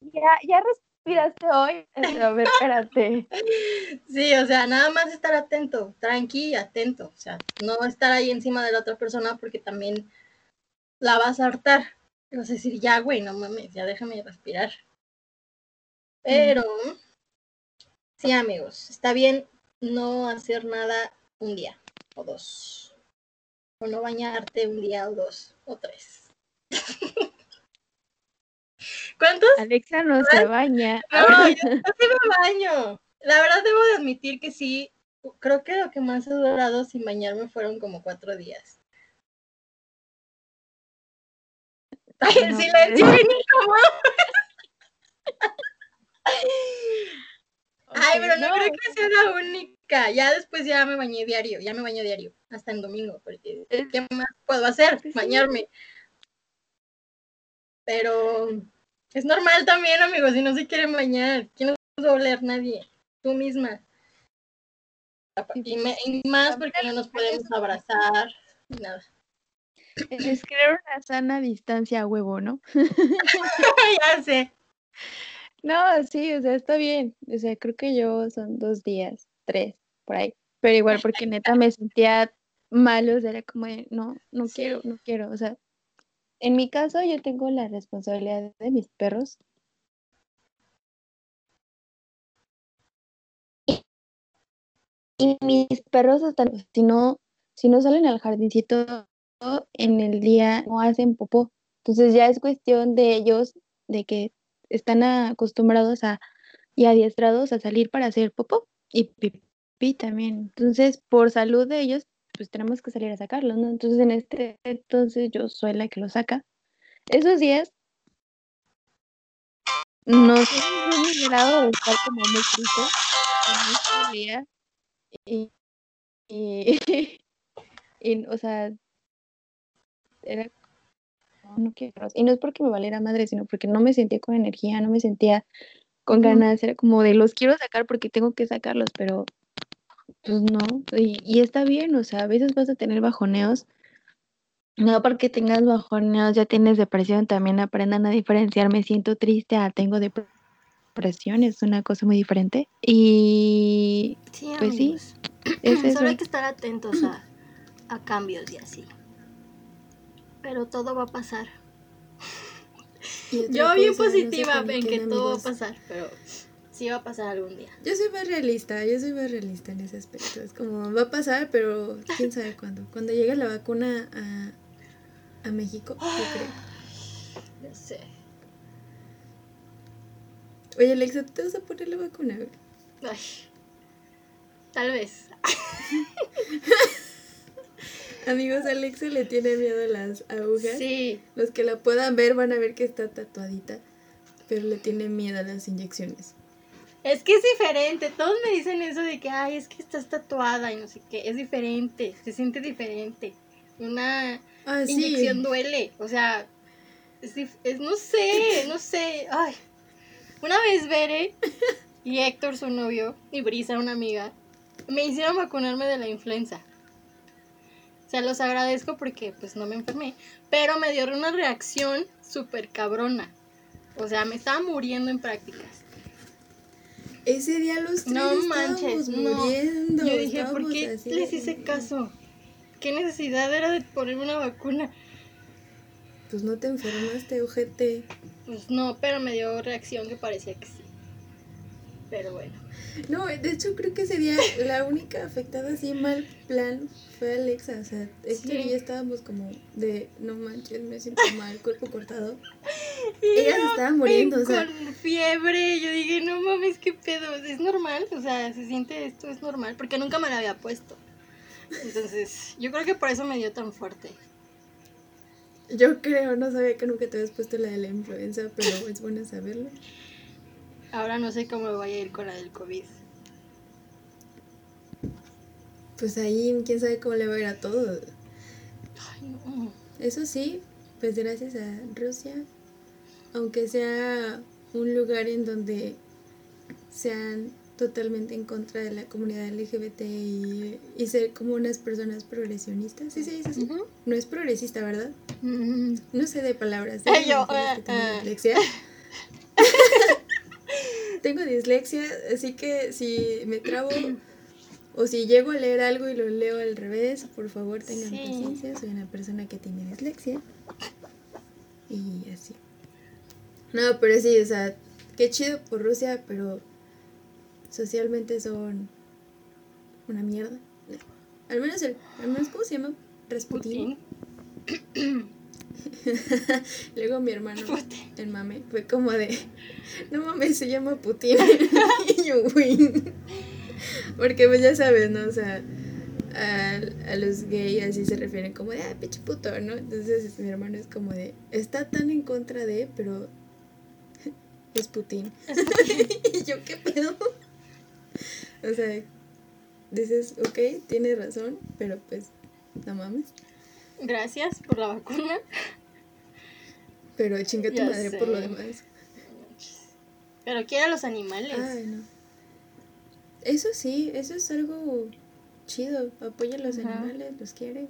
ya, ya respiraste hoy. A ver, espérate. Sí, o sea, nada más estar atento, tranqui atento. O sea, no estar ahí encima de la otra persona porque también la vas a hartar. Vas a decir, ya, güey, no mames, ya déjame respirar. Pero, sí, amigos, está bien no hacer nada un día o dos. O no bañarte un día o dos o tres. ¿Cuántos? Alexa no se baña. No, yo sí me baño. La verdad debo de admitir que sí. Creo que lo que más he durado sin bañarme fueron como cuatro días. Ay, el No, silencio bien incómodo. Ay, pero no, no. creo que sea la única. Ya después ya me bañé diario, ya me baño diario, hasta en domingo, porque ¿qué más puedo hacer? Bañarme. Pero es normal también, amigos, si no se quieren bañar, ¿quién los va a oler? Nadie, tú misma. Y, me- y más porque no nos podemos abrazar, nada. Es crear una sana distancia a huevo, ¿no? ya sé. No, sí, o sea, está bien. O sea, creo que yo son dos días, tres, por ahí. Pero igual, porque neta me sentía mal, o sea, era como de, no, no quiero, no quiero. O sea, en mi caso yo tengo la responsabilidad de mis perros. Y mis perros hasta si no, si no salen al jardincito en el día, no hacen popó. Entonces ya es cuestión de ellos, de que están acostumbrados a y adiestrados a salir para hacer popó y pipí también. Entonces, por salud de ellos, pues tenemos que salir a sacarlos, ¿no? Entonces, en este entonces yo soy la que lo saca. Esos días no sé si es mi grado de estar como muy triste en este día y, y, y, o sea, era no, quiero. Y no es porque me valiera madre, sino porque no me sentía con energía, no me sentía con ganas, era como de los quiero sacar porque tengo que sacarlos, pero pues no, y, y está bien, o sea, a veces vas a tener bajoneos, no porque tengas bajoneos ya tienes depresión, también aprendan a diferenciar, me siento triste, a tengo dep- depresión, es una cosa muy diferente, y Sí, Pues sí, es Solo eso. hay que estar atentos a, a cambios y así. Pero todo va a pasar. Yo bien cosa, no positiva en que todo va a pasar, pero sí va a pasar algún día. Yo soy más realista, yo soy más realista en ese aspecto. Es como, va a pasar, pero quién sabe cuándo. Cuando llegue la vacuna a, a México, yo creo. Ya sé. Oye, Alexa, ¿tú ¿te vas a poner la vacuna? Ay, tal vez. Amigos, Alexa le tiene miedo a las agujas. Sí, Los que la puedan ver van a ver que está tatuadita, pero le tiene miedo a las inyecciones. Es que es diferente. Todos me dicen eso de que, ay, es que estás tatuada y no sé qué. Es diferente, se siente diferente. Una Ah, sí. inyección duele. O sea, es, es- no sé, no sé. Ay. Una vez Bere y Héctor, su novio, y Brisa, una amiga, me hicieron vacunarme de la influenza. O sea, los agradezco porque pues no me enfermé. Pero me dio una reacción súper cabrona. O sea, me estaba muriendo en prácticas. Ese día los tres No estábamos manches, no. muriendo. Yo dije, ¿por qué les hice caso? ¿Qué necesidad era de ponerme una vacuna? Pues no te enfermaste, ojete. Pues no, pero me dio reacción que parecía que sí. Pero bueno. No, de hecho creo que ese día la única afectada así mal plan fue Alexa. O sea, Héctor Sí. y yo estábamos como de, no manches, me siento mal, cuerpo cortado. Ella se estaba muriendo, o sea. Con fiebre, yo dije, no mames, qué pedo, es normal, o sea, se siente esto, es normal, porque nunca me la había puesto. Entonces, yo creo que por eso me dio tan fuerte. Yo creo, no sabía que nunca te habías puesto la de la influenza, pero es bueno saberlo. Ahora no sé cómo me voy a ir con la del COVID. Pues ahí, quién sabe cómo le va a ir a todo. Ay, no. Eso sí, pues gracias a Rusia, aunque sea un lugar en donde sean totalmente en contra de la comunidad LGBT y, y ser como unas personas progresionistas. Sí, sí, así. Ujú. No es progresista, ¿verdad? Mm. No sé de palabras. Déjenme yo, eh, tengo dislexia. así que si me trabo o si llego a leer algo y lo leo al revés, por favor tengan Sí. paciencia. Soy una persona que tiene dislexia. Y así. No, pero sí, o sea, qué chido por Rusia, pero socialmente son una mierda. Al menos el, al menos, ¿cómo se llama? Rasputin. Putin. Luego mi hermano, el mame, fue como de, no mames, se llama Putin. y yo, güey. Porque pues ya sabes, ¿no? O sea, a, a los gays así se refieren como de, ah, pinche puto, ¿no? Entonces mi hermano es como de, está tan en contra de, pero es Putin. Es Putin. y yo, ¿qué pedo? O sea, dices, ok, tiene razón, pero pues, no mames. Gracias por la vacuna. Pero chinga tu Ya madre por lo demás. Pero quiere a los animales. Ay, no. Eso sí, eso es algo chido. Apoya a los Ajá. animales, los quiere.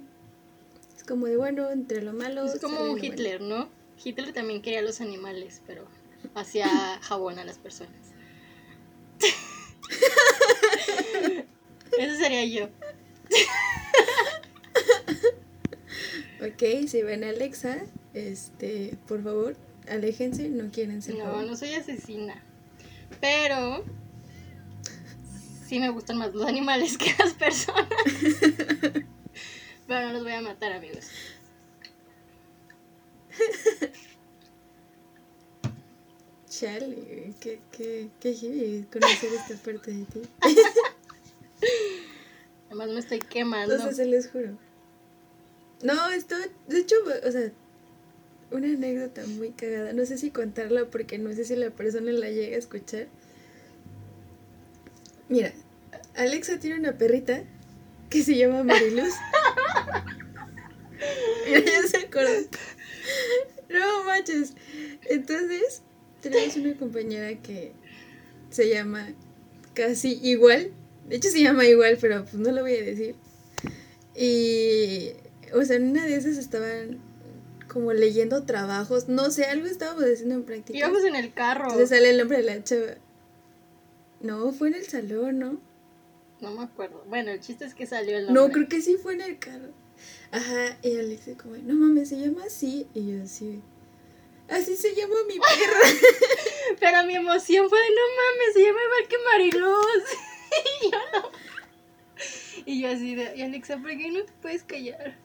Es como de bueno, entre lo malo. es como bueno. Hitler, ¿no? Hitler también quería a los animales, pero hacía jabón a las personas. Eso sería yo. Ok, si ven a Alexa, este, por favor, aléjense, no quieren ser No, no soy asesina. Pero sí me gustan más los animales que las personas. Pero no los voy a matar, amigos. Chale, qué, qué, qué heavy conocer esta parte de ti. Además me estoy quemando. Entonces, se les juro. No, esto, de hecho, o sea, una anécdota muy cagada. No sé si contarla porque no sé si la persona la llega a escuchar. Mira, Alexa tiene una perrita que se llama Mariluz. Mira, ya se acordó. No manches. Entonces, tenemos una compañera que se llama casi igual. De hecho, se llama igual, pero pues no lo voy a decir. Y, o sea, en una de esas estaban como leyendo trabajos. No sé, algo estábamos haciendo en práctica. Íbamos en el carro. Entonces sale el nombre de la chava. No, fue en el salón, ¿no? No me acuerdo. Bueno, el chiste es que salió el nombre. No, creo que sí fue en el carro. Ajá, y Alex de como, no mames, se llama así. Y yo así, así se llama mi perra. Pero mi emoción fue de no mames, se llama igual que Mariluz. y yo no. Y yo así de, y Alexa, ¿por qué no te puedes callar?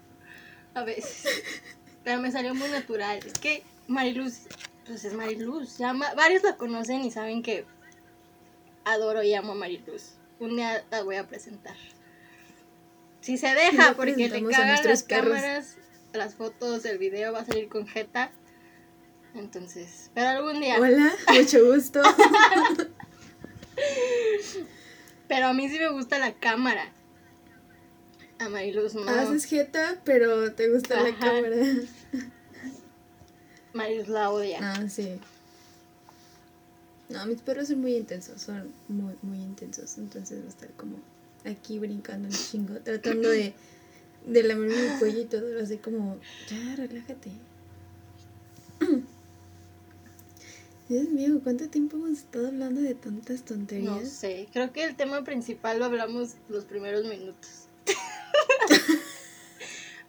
A veces. Pero me salió muy natural. Es que Mariluz, pues es Mariluz. Ya ma- varios la conocen y saben que adoro y amo a Mariluz. Un día la voy a presentar. Si se deja, porque le cagan las cámaras, las fotos, el video va a salir con Jeta. Entonces, pero algún día. Hola, mucho gusto. Pero a mí sí me gusta la cámara. Mariluz no. Haces jeta, pero te gusta la cámara. Mariluz la odia. Ah, sí. No, mis perros son muy intensos, son muy, muy intensos. Entonces va a estar como aquí brincando un chingo, tratando de, de lamerme mi cuello y todo. Hace como, ya, relájate. Dios mío, ¿cuánto tiempo hemos estado hablando de tantas No tonterías? sé, creo que el tema principal lo hablamos los primeros minutos.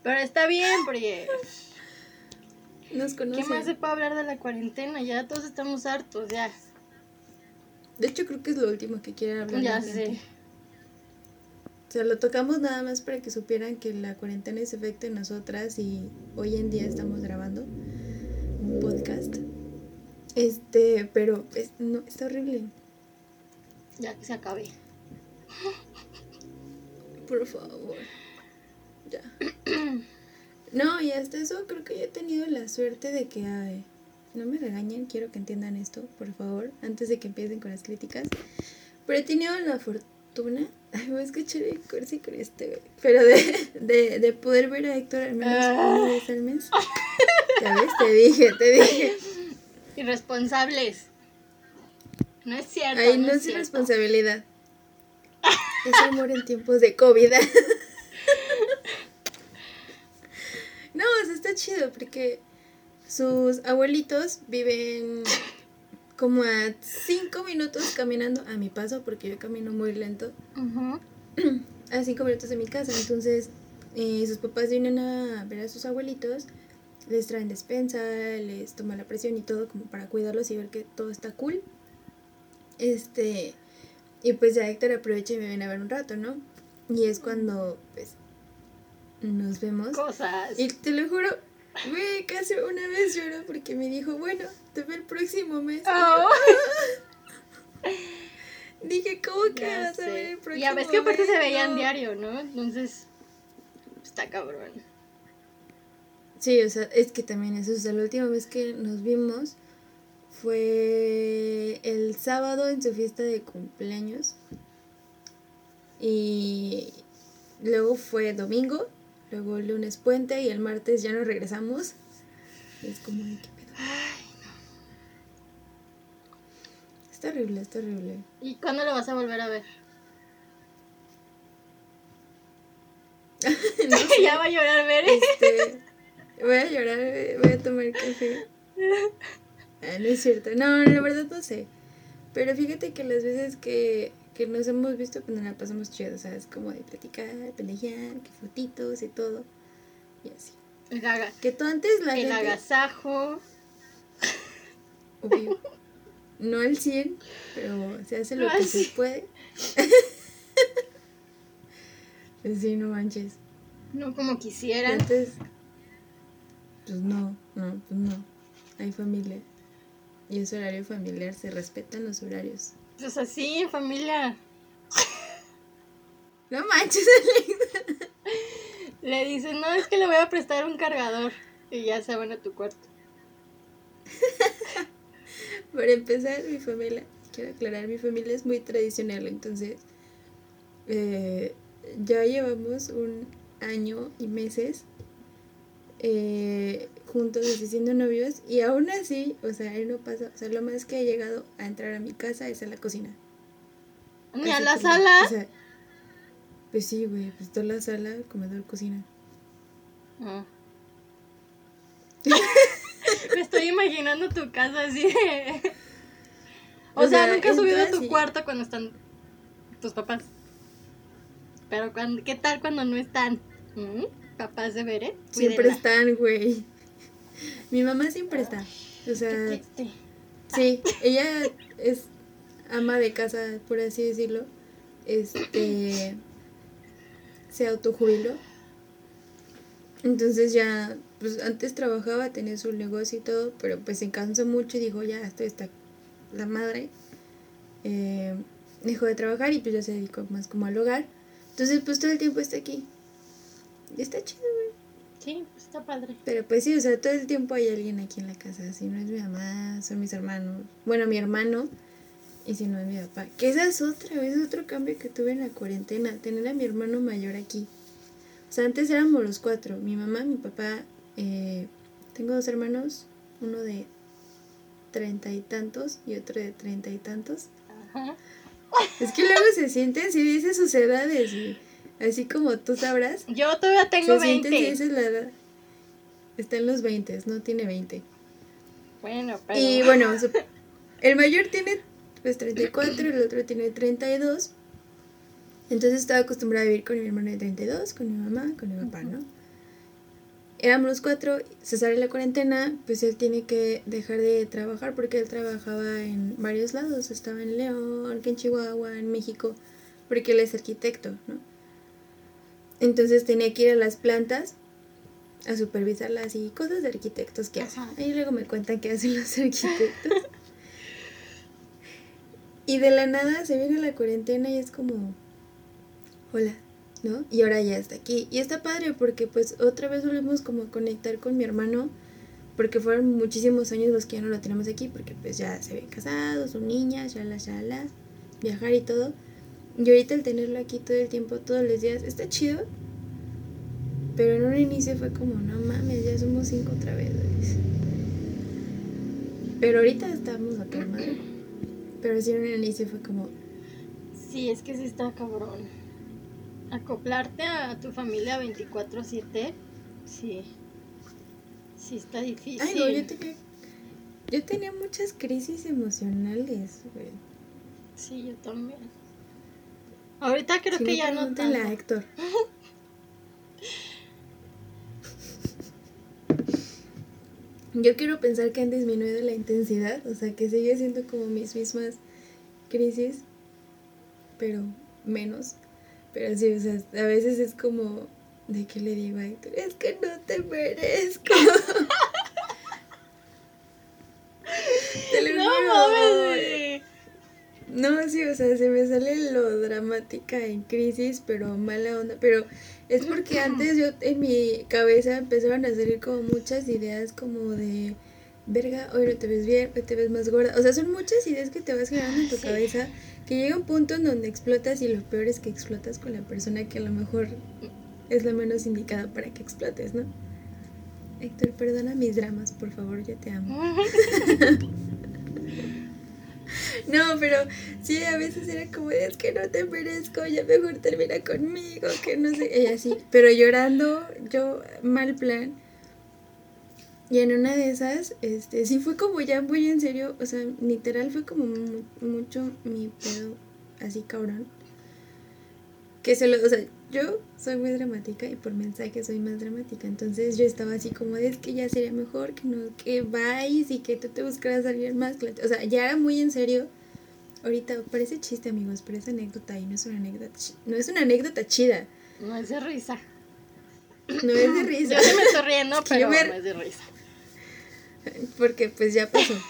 Pero está bien, porque Nos ¿qué conocen. más se puede hablar de la cuarentena? Ya todos estamos hartos, ya. De hecho, creo que es lo último que quieren hablar. Ya sé. O sea, lo tocamos nada más para que supieran que la cuarentena es efecto en nosotras y hoy en día estamos grabando un podcast. Este, pero es, no, está horrible. Ya que se acabe. Por favor. Ya. No, y hasta eso creo que yo he tenido la suerte de que, ay, no me regañen, quiero que entiendan esto, por favor, antes de que empiecen con las críticas. Pero he tenido la fortuna, ay, voy a escuchar el cursi con este, pero de, de, de poder ver a Héctor al menos una vez al mes. Ya ves, te dije, te dije. Irresponsables. No es cierto. Ay, no es irresponsabilidad. Es amor en tiempos de COVID. No, o sea, está chido porque sus abuelitos viven como a cinco minutos caminando a mi paso, porque yo camino muy lento, a cinco minutos de mi casa. Entonces, eh, sus papás vienen a ver a sus abuelitos, les traen despensa, les toman la presión y todo como para cuidarlos y ver que todo está cool. Este, y pues ya Héctor aprovecha y me viene a ver un rato, ¿no? Y es cuando, pues, nos vemos. Cosas. Y te lo juro, güey, casi una vez lloró porque me dijo, bueno, te veo el próximo mes. Oh. Dije, ¿cómo que Ya vas a ver el próximo Y a veces que aparte se veían No. diario, ¿no? Entonces, está cabrón. Sí, o sea, es que también eso, o sea, la última vez que nos vimos fue el sábado en su fiesta de cumpleaños. Y luego fue domingo, luego el lunes puente y el martes ya nos regresamos. Es como de qué pedo. Es terrible, es terrible. ¿Y cuándo lo vas a volver a ver? No sé, ya va a llorar ver. este, voy a llorar, voy a tomar café. Ah, no es cierto. No, la verdad no sé. Pero fíjate que las veces que, que nos hemos visto, pues nos la pasamos chido. O sea, es como de platicar, pendejear, que fotitos y todo. Y así. El, aga- Que tú antes la el gente... agasajo. Obvio. No al 100, pero se hace lo que se 100. puede. Sí, no manches. No como Y quisieran. Antes, pues no, no, pues no. Hay familia. Y es horario familiar, se respetan los horarios. Pues así, en familia. No manches, Alexa. Le dicen, no, es que le voy a prestar un cargador. Y ya se van a tu cuarto. Para empezar, mi familia, quiero aclarar, mi familia es muy tradicional, entonces eh, ya llevamos un año y meses eh, juntos, así siendo novios, y aún así, o sea, él no pasa, o sea, lo más que ha llegado a entrar a mi casa es a la cocina. Ni a la como, sala. o sea, pues sí, güey, pues toda la sala, comedor, cocina. Ah. Me estoy imaginando tu casa así de... O, O sea, sea, nunca has subido a tu cuarto cuando están tus papás. Pero cuando, ¿qué tal cuando no están? ¿Mm? Papás de Bere. Siempre están, güey. Mi mamá siempre está. O sea. Sí, ella es ama de casa, por así decirlo. Este se autojubiló. Entonces ya, pues antes trabajaba, tenía su negocio y todo, pero pues se cansó mucho y dijo, ya, estoy hasta la madre. Eh, dejó de trabajar y pues ya se dedicó más como al hogar. Entonces pues todo el tiempo está aquí. Y está chido. Sí, pues está padre. Pero pues sí, o sea, todo el tiempo hay alguien aquí en la casa. Si no es mi mamá, son mis hermanos. Bueno, mi hermano. Y si no es mi papá. Que esa es otra vez otro cambio que tuve en la cuarentena. Tener a mi hermano mayor aquí. O sea, antes éramos los cuatro. Mi mamá, mi papá. eh, tengo dos hermanos. Uno de treinta y tantos y otro de treinta y tantos. Ajá. Es que luego se sienten si dices sus edades. y así como tú sabrás. Yo todavía tengo se sienten 20. si dices la edad. Está en los 20, no tiene 20. Bueno, pero... Y bueno, su- el mayor tiene pues 34, el otro tiene 32. Entonces estaba acostumbrada a vivir con mi hermano de 32, con mi mamá, con mi papá, ¿no? Éramos los cuatro, se sale la cuarentena, pues él tiene que dejar de trabajar porque él trabajaba en varios lados, estaba en León, en Chihuahua, en México, porque él es arquitecto, ¿no? Entonces tenía que ir a las plantas a supervisarlas y cosas de arquitectos que hacen. Ahí luego me cuentan qué hacen los arquitectos. y de la nada se viene la cuarentena y es como, hola, ¿no? Y ahora ya está aquí. Y está padre porque pues otra vez volvemos como a conectar con mi hermano. Porque fueron muchísimos años los que ya no lo tenemos aquí. Porque pues ya se ven casados, son niñas, ya la, ya la, viajar y todo. Y ahorita el tenerlo aquí todo el tiempo, todos los días, está chido. Pero en un inicio fue como, no mames, ya somos cinco otra vez. güey". Pero ahorita estamos a toda madre. Pero sí en un inicio fue como, Sí, es que sí está cabrón. Acoplarte a tu familia 24/7, sí. Sí está difícil. ay no, yo tenía, yo tenía muchas crisis emocionales, güey. Sí, yo también. Ahorita creo Si que ya no pregúntenle tanto. a Héctor. Yo quiero pensar que han disminuido la intensidad, o sea, que sigue siendo como mis mismas crisis, pero menos. Pero sí, o sea, a veces es como, ¿de qué le digo a Héctor? Es que no te merezco. Te lo No juro. mames. No, sí, o sea, se me sale lo dramática en crisis, pero mala onda. Pero es porque antes yo en mi cabeza empezaron a salir como muchas ideas como de, verga, hoy no te ves bien, hoy te ves más gorda. O sea, son muchas ideas que te vas generando en tu Sí. cabeza que llega un punto en donde explotas y lo peor es que explotas con la persona que a lo mejor es la menos indicada para que explotes, ¿no? Héctor, perdona mis dramas, por favor, yo te amo. No, pero sí, a veces era como, es que no te merezco, ya mejor termina conmigo, que no sé, ella sí, pero llorando, yo, mal plan. Y en una de esas, este, sí fue como ya muy en serio, o sea, literal fue como mu- mucho mi pedo, así cabrón. Que se lo, o sea, yo soy muy dramática y por mensaje soy más dramática, entonces yo estaba así como, es que ya sería mejor que no, que vayas y que tú te buscaras a alguien más, o sea, ya era muy en serio. Ahorita parece chiste, amigos, pero es anécdota y no es una anécdota, no es una anécdota chida, No es de risa. no es de risa. Yo sí me estoy riendo, Es que pero me- no es de risa. Porque pues ya pasó.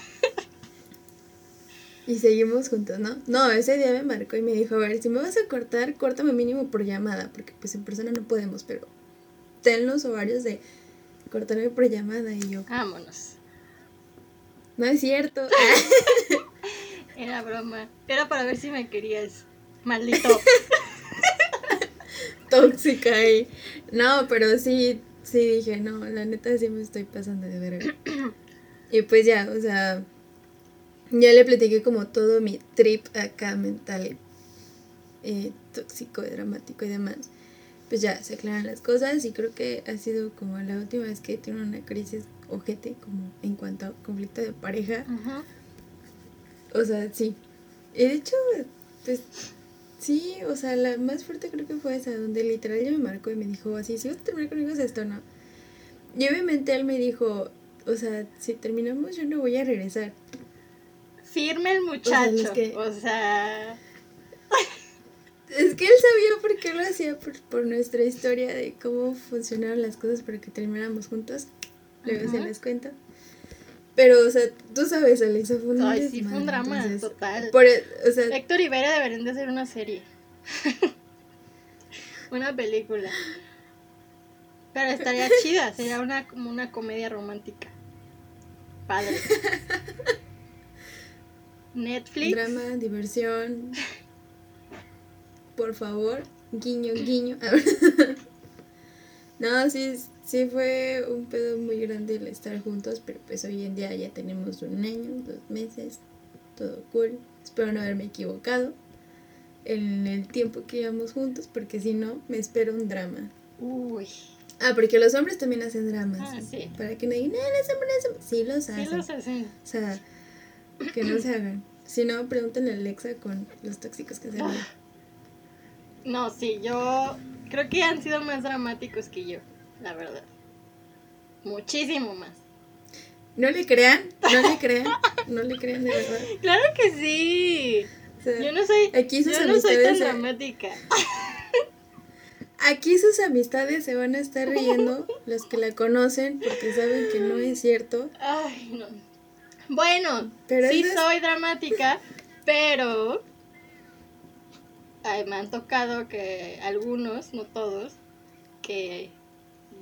Y seguimos juntos, ¿no? No, ese día me marcó y me dijo, a ver, si me vas a cortar, córtame mínimo por llamada, porque pues en persona no podemos, pero ten los ovarios de cortarme por llamada y yo, Vámonos. no es cierto. Era broma. Era para ver si me querías. Maldito. Tóxica y... No, pero sí, sí dije, no, la neta sí me estoy pasando de verga. Y pues ya, o sea, ya le platiqué como todo mi trip acá mental, eh, tóxico, dramático y demás. Pues ya se aclaran las cosas y creo que ha sido como la última vez que tenido una crisis ojete como en cuanto a conflicto de pareja. Ujú. O sea, sí. Y de hecho, pues sí, o sea, la más fuerte creo que fue esa, donde literal ya me marcó y me dijo así, si vas a terminar conmigo es esto, ¿no? Y obviamente él me dijo, o sea, si terminamos yo no voy a regresar. Firme el muchacho. que- O sea. Es que él sabía por qué lo hacía, por, por nuestra historia de cómo funcionaron las cosas para que termináramos juntos. Luego se les cuento. Pero, o sea, tú sabes, Alexa, fue un Ay, sí, fue un drama entonces, total. Por, e- o sea, Héctor y Vera deberían de hacer una serie. una película. Pero estaría chida, sería una como una comedia romántica. Padre. Netflix. Drama, diversión. Por favor, guiño, guiño. no, sí, sí fue un pedo muy grande el estar juntos, pero pues hoy en día ya tenemos un año, dos meses, todo cool. Espero no haberme equivocado en el tiempo que llevamos juntos, porque si no, me espera un drama. Uy, Ah, porque los hombres también hacen dramas. Ah, sí. Para que no digan, no, los hombres hacen-". Sí los sí hacen. los hacen. O sea, que no se hagan. Si no, pregúntenle a Alexa con los tóxicos que se ven. No, sí, yo creo que han sido más dramáticos que yo, la verdad. Muchísimo más. No le crean, no le crean, no le crean de verdad. Claro que sí. O sea, Yo no soy, aquí sus yo no soy tan se- dramática. aquí sus amistades se van a estar riendo, los que la conocen, porque saben que no es cierto. Ay, no. Bueno, Pero sí es- soy dramática, pero ay, me han tocado que algunos, no todos, que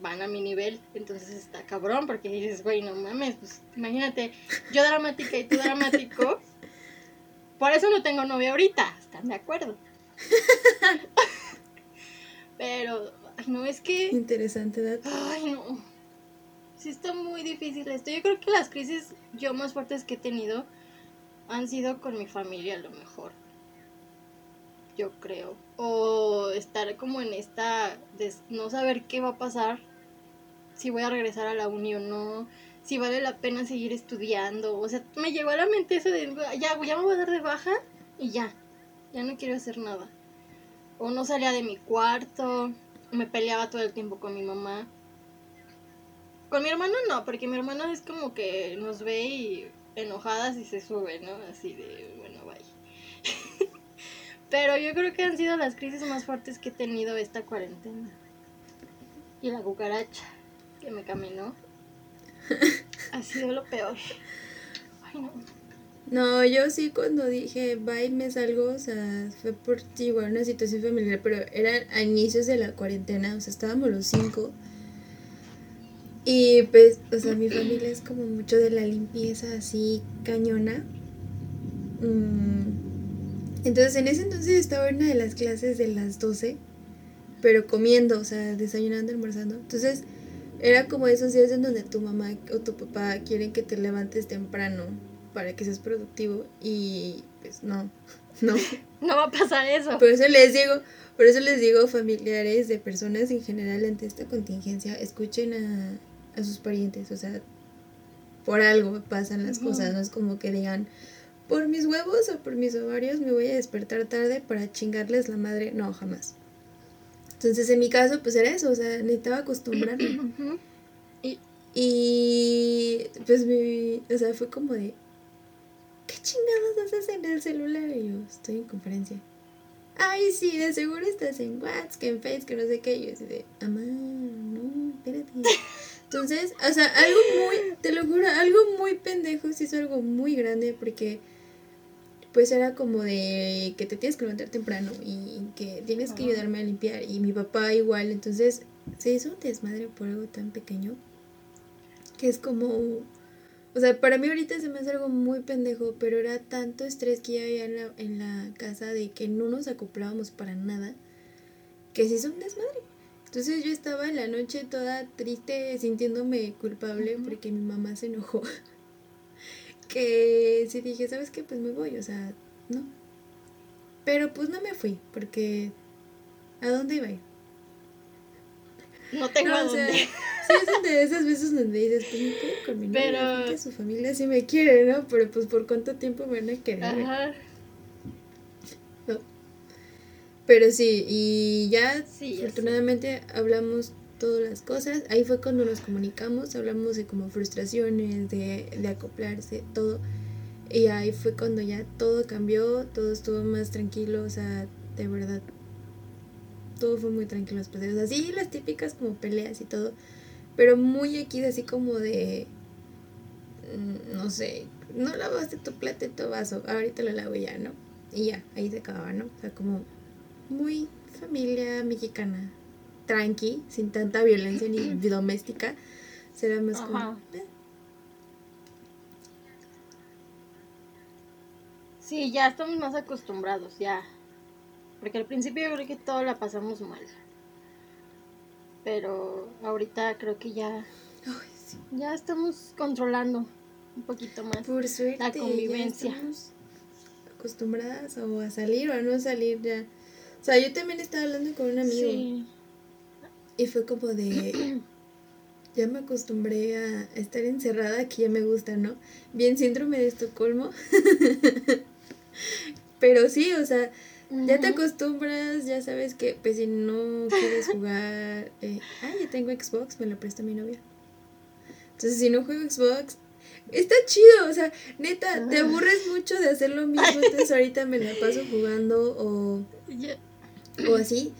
van a mi nivel, entonces está cabrón, porque dices, güey, no mames, pues imagínate, yo dramática y tú dramático, por eso no tengo novia ahorita, ¿están de acuerdo? pero, ay, no, es que... Interesante dato. Ay, no. Sí está muy difícil esto. Yo creo que las crisis yo más fuertes que he tenido han sido con mi familia a lo mejor. Yo creo. O estar como en esta de no saber qué va a pasar. Si voy a regresar a la uni o no. Si vale la pena seguir estudiando. O sea, me llegó a la mente eso de ya, ya me voy a dar de baja y ya. Ya no quiero hacer nada. O no salía de mi cuarto. Me peleaba todo el tiempo con mi mamá. Con mi hermano no, porque mi hermano es como que nos ve y enojadas y se sube, ¿no? Así de, bueno, bye. Pero yo creo que han sido las crisis más fuertes que he tenido esta cuarentena. Y la cucaracha que me caminó. Ha sido lo peor. Ay, no. No, yo sí cuando dije bye me salgo, o sea, fue por igual una situación familiar, pero eran a inicios de la cuarentena, o sea, estábamos los cinco. Y pues, o sea, mi familia es como mucho de la limpieza así cañona. Mm, Entonces, en ese entonces estaba en una de las clases de las 12, pero comiendo, o sea, desayunando, almorzando. Entonces, era como esos días en donde tu mamá o tu papá quieren que te levantes temprano para que seas productivo y pues no, no. No va a pasar eso. Por eso les digo, por eso les digo familiares de personas en general ante esta contingencia, escuchen a, a sus parientes, o sea, por algo pasan las cosas, no es como que digan, por mis huevos o por mis ovarios me voy a despertar tarde para chingarles la madre, no, jamás. Entonces, en mi caso, pues era eso, o sea, necesitaba acostumbrarme. Ujú. Y pues mi, o sea, fue como de, ¿qué chingados haces en el celular? Y yo, estoy en conferencia. Ay, sí, de seguro estás en WhatsApp, que en Face, que no sé qué. Y yo así de, mamá, no, espérate. Entonces, o sea, algo muy, te lo juro, algo muy pendejo, se hizo algo muy grande porque pues era como de que te tienes que levantar temprano y que tienes que ayudarme a limpiar y mi papá igual, entonces se hizo un desmadre por algo tan pequeño que es como, o sea, para mí ahorita se me hace algo muy pendejo, pero era tanto estrés que ya había en la, en la casa de que no nos acoplábamos para nada, que se hizo un desmadre. Entonces yo estaba en la noche toda triste, sintiéndome culpable porque mi mamá se enojó. Que sí dije, ¿sabes qué? Pues me voy, o sea, no. Pero pues no me fui, porque ¿a dónde iba a ir? No tengo No, o sea, dónde. sí es de esas veces donde dices, pues me quedo con mi novia, Pero- que su familia sí me quiere, ¿no? Pero pues por cuánto tiempo me van a querer. Ajá. Pero sí, y ya Sí, ya afortunadamente hablamos todas las cosas. Ahí fue cuando nos comunicamos, hablamos de como frustraciones, de, de acoplarse, todo. Y ahí fue cuando ya todo cambió, todo estuvo más tranquilo, o sea, de verdad. Todo fue muy tranquilo después de las típicas como peleas y todo. Pero muy X, así como de. mm, No sé, no lavaste tu plato y tu vaso, ahorita lo lavo ya, ¿no? Y ya, ahí se acababa, ¿no? O sea, como muy familia mexicana, tranqui, sin tanta violencia ni doméstica. Será más como. Ajá. eh, Sí, ya estamos más acostumbrados, ya. Porque al principio yo creo que todo la pasamos mal. Pero ahorita creo que ya, ay, sí. ya estamos controlando un poquito más. Por suerte. La ya convivencia. estamos acostumbradas o a salir o a no salir ya. O sea, yo también estaba hablando con un amigo Sí. Y fue como de. Ya me acostumbré a estar encerrada, que ya me gusta, ¿no? Bien síndrome de Estocolmo. Pero sí, o sea, ya te acostumbras, ya sabes que pues si no quieres jugar, eh, ah, ya tengo Xbox, me lo presta mi novia. Entonces si no juego Xbox, está chido, o sea, neta, te Ah. aburres mucho de hacer lo mismo, entonces ahorita me la paso jugando o, o así,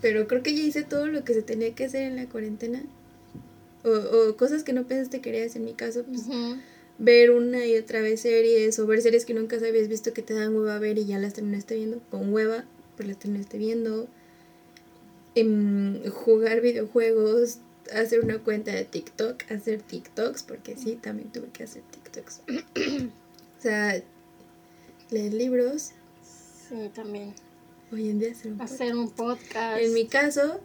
pero creo que ya hice todo lo que se tenía que hacer en la cuarentena. O, o cosas que no pensaste que querías, en mi caso, pues ver una y otra vez series o ver series que nunca habías visto que te dan hueva a ver y ya las terminaste viendo con hueva, pues las terminaste viendo. Em, jugar videojuegos, hacer una cuenta de TikTok, hacer TikToks, porque sí, también tuve que hacer TikToks. o sea, leer libros, Sí, también. Hoy en día hacer un podcast. Un podcast. En mi caso,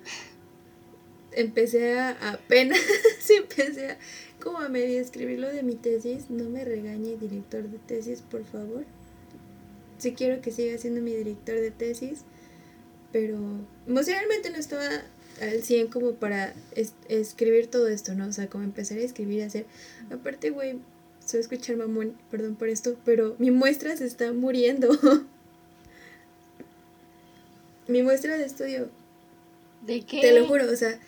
empecé a apenas, empecé a, como a medio escribir lo de mi tesis. No me regañe, director de tesis, por favor. Sí quiero que siga siendo mi director de tesis, pero emocionalmente no estaba al 100 como para es- escribir todo esto, ¿no? O sea, como empezar a escribir y hacer. Aparte, güey, a escuchar mamón, perdón por esto, pero mi muestra se está muriendo. mi muestra de estudio ¿De qué? te lo juro, o sea,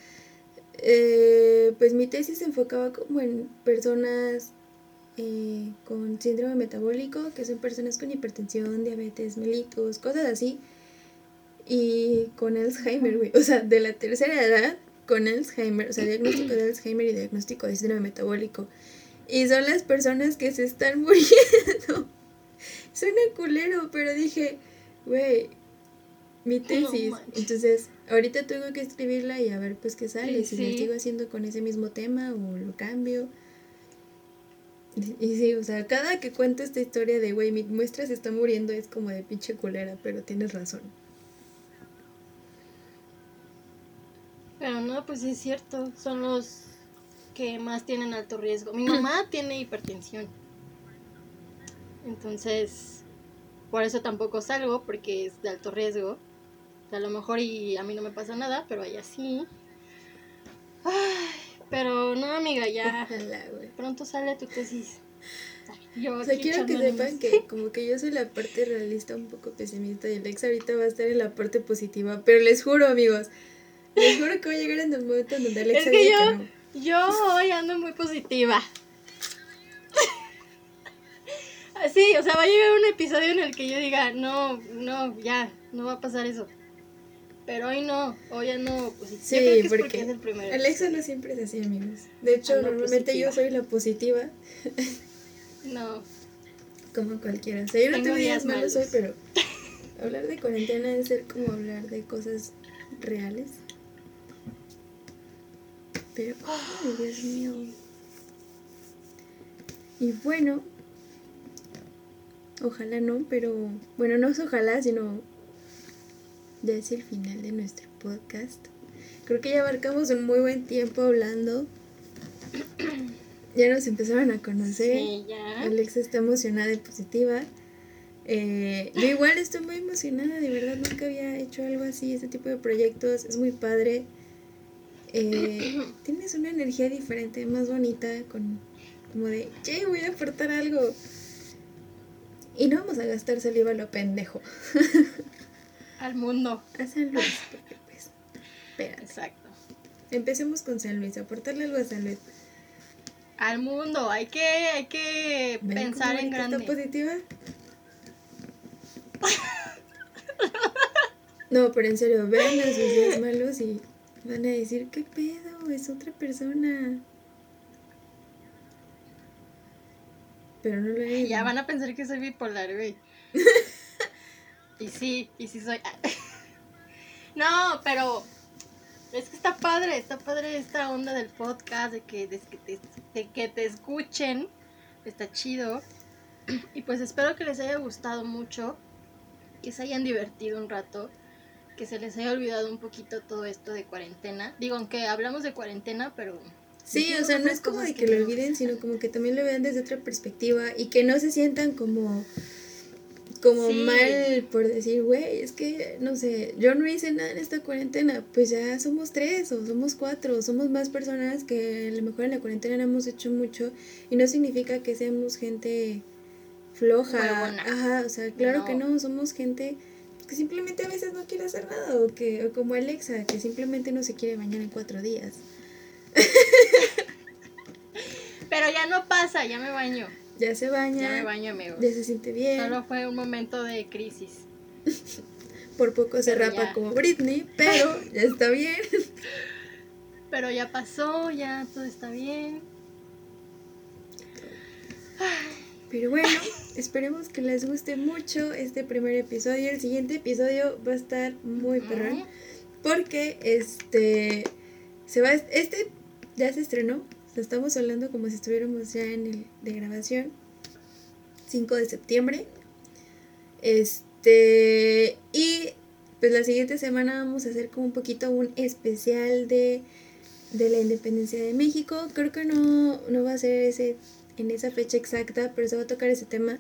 eh, pues mi tesis se enfocaba como en personas eh, con síndrome metabólico, que son personas con hipertensión, diabetes, mellitus, cosas así, y con Alzheimer, güey, o sea, de la tercera edad con Alzheimer, o sea, diagnóstico de Alzheimer y diagnóstico de síndrome metabólico. Y son las personas que se están muriendo. Suena culero, pero dije, güey, mi tesis. Entonces, ahorita tengo que escribirla y a ver pues qué sale, Sí, si la sí. sigo haciendo con ese mismo tema o lo cambio. Y, y sí, o sea, cada que cuento esta historia de, güey, mi muestra se está muriendo es como de pinche culera, pero tienes razón. Pero no, pues sí es cierto, son los que más tienen alto riesgo. Mi mamá tiene hipertensión. Entonces, por eso tampoco salgo, porque es de alto riesgo. A lo mejor y a mí no me pasa nada, pero a ella sí. Ay, pero no, amiga, ya Ojalá, pronto sale tu tesis. Yo O sea, quiero que sepan que como que yo soy la parte realista un poco pesimista y Alex ahorita va a estar en la parte positiva, pero les juro, amigos, les juro que va a llegar en el momento en donde Alex Es que yo- que no. Yo hoy ando muy positiva. Sí, o sea, va a llegar un episodio en el que yo diga, no, no, ya, no va a pasar eso. Pero hoy no, hoy ando positiva. Sí, yo creo que es porque es el. Alexa no siempre es así, amigos. De hecho, Ando normalmente positiva. yo soy la positiva, No, como cualquiera. O sea, yo no Tengo días malos malos. hoy, pero hablar de cuarentena es ser como hablar de cosas reales. Pero, ay, Dios mío. Y bueno, ojalá no, pero bueno, no es ojalá, sino ya es el final de nuestro podcast. Creo que ya abarcamos un muy buen tiempo hablando. Ya nos empezaron a conocer. sí, ya. Alexa está emocionada y positiva. Eh, yo igual estoy muy emocionada, de verdad nunca había hecho algo así, este tipo de proyectos, es muy padre. Eh, tienes una energía diferente, más bonita, con como de, che, voy a aportar algo. Y no vamos a gastar saliva lo pendejo. Al mundo. A San Luis, porque pues, espérate. Exacto. Empecemos con San Luis, aportarle algo a San Luis. Al mundo, hay que, hay que ¿Ven pensar en grande. ¿Está positiva? No, pero en serio, vean a sus días malos y van a decir, ¿qué pedo? Es otra persona. Pero no lo es. Ya van a pensar que soy bipolar, güey. y sí, y sí soy. no, pero es que está padre, está padre esta onda del podcast, de que, de que, te, de que te escuchen, está chido. Y pues espero que les haya gustado mucho, que se hayan divertido un rato, que se les haya olvidado un poquito todo esto de cuarentena. Digo, aunque hablamos de cuarentena, pero... Sí, o sea, no es como de que lo olviden, sino como que también lo vean desde otra perspectiva y que no se sientan como como Sí. mal por decir, güey, es que, no sé, yo no hice nada en esta cuarentena, pues ya somos tres o somos cuatro, somos más personas que a lo mejor en la cuarentena no hemos hecho mucho y no significa que seamos gente floja, Huevona. ajá, o sea, claro No. que no, somos gente que simplemente a veces no quiere hacer nada o que o como Alexa, que simplemente no se quiere bañar en cuatro días. Pero ya no pasa, ya me baño. Ya se baña, Ya me baño, amigos. ya se siente bien, Solo fue un momento de crisis. por poco se Pero rapa ya. como Britney, pero ya está bien. Pero ya pasó, ya todo está bien. Pero bueno, esperemos que les guste mucho este primer episodio. El siguiente episodio va a estar muy perrón. Porque este se va este ya se estrenó. O sea, estamos hablando como si estuviéramos ya en el de grabación. 5 de septiembre. Este y pues la siguiente semana vamos a hacer como un poquito un especial de de la independencia de México. Creo que no, no va a ser ese en esa fecha exacta, pero se va a tocar ese tema.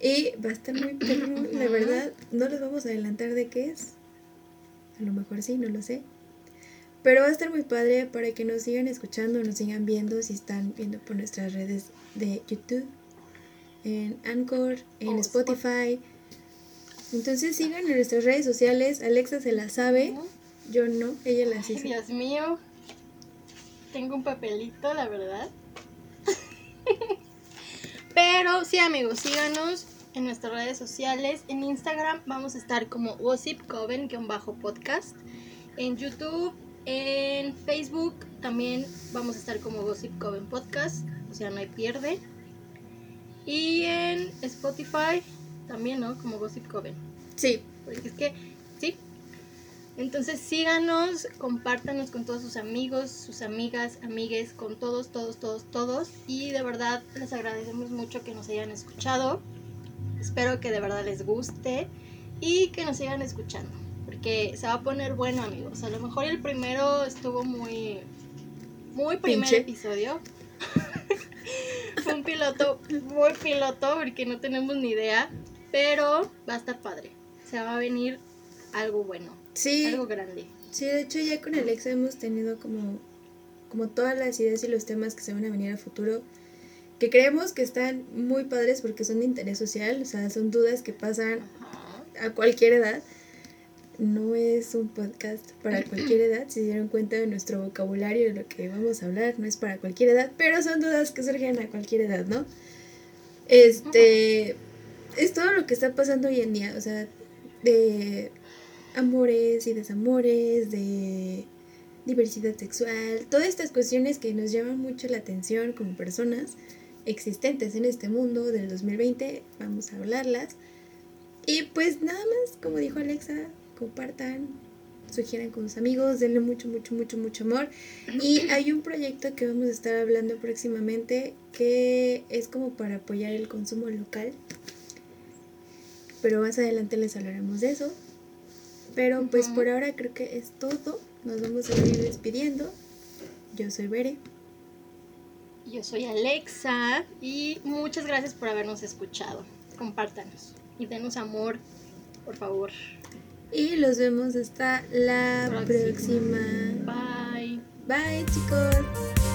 Y va a estar muy perrón, la verdad. No les vamos a adelantar de qué es. A lo mejor sí, no lo sé. Pero va a estar muy padre para que nos sigan escuchando, nos sigan viendo si están viendo por nuestras redes de YouTube, en Anchor, en O Spotify. Entonces sigan en nuestras redes sociales. Alexa se la sabe, yo no, ella Ay, hizo. Dios mío. Tengo un papelito, la verdad. Pero sí, amigos, síganos en nuestras redes sociales. En Instagram vamos a estar como gossipcoven-podcast. En YouTube, en Facebook también vamos a estar como Gossip Coven Podcast. O sea, no hay pierde. Y en Spotify también, ¿no? Como Gossip Coven. Sí, Porque es que, sí. Entonces síganos, compártanos con todos sus amigos, sus amigas, amigues, con todos, todos, todos, todos. Y de verdad les agradecemos mucho que nos hayan escuchado. Espero que de verdad les guste y que nos sigan escuchando. Porque se va a poner bueno, amigos. A lo mejor el primero estuvo muy, muy primer Pinche. episodio. Fue un piloto muy piloto porque no tenemos ni idea. Pero va a estar padre. Se va a venir algo bueno, Sí, algo grande. sí, de hecho ya con Alexa hemos tenido como, como todas las ideas y los temas que se van a venir a futuro, que creemos que están muy padres porque son de interés social, o sea, son dudas que pasan Ajá. a cualquier edad. No es un podcast para cualquier edad, si se dieron cuenta de nuestro vocabulario de lo que vamos a hablar, no es para cualquier edad, pero son dudas que surgen a cualquier edad, ¿no? Este es todo lo que está pasando hoy en día, o sea, de amores y desamores, de diversidad sexual, todas estas cuestiones que nos llaman mucho la atención como personas existentes en este mundo del 2020, vamos a hablarlas. Y pues nada más, como dijo Alexa, compartan, sugieran con sus amigos, denle mucho, mucho, mucho, mucho amor. Y hay un proyecto que vamos a estar hablando próximamente que es como para apoyar el consumo local. Pero más adelante les hablaremos de eso. Pero pues por ahora creo que es todo. Nos vamos a ir despidiendo. Yo soy Bere. Yo soy Alexa y muchas gracias por habernos escuchado. Compártanos y denos amor, por favor. Y los vemos hasta la Próxima. próxima. Bye. Bye chicos.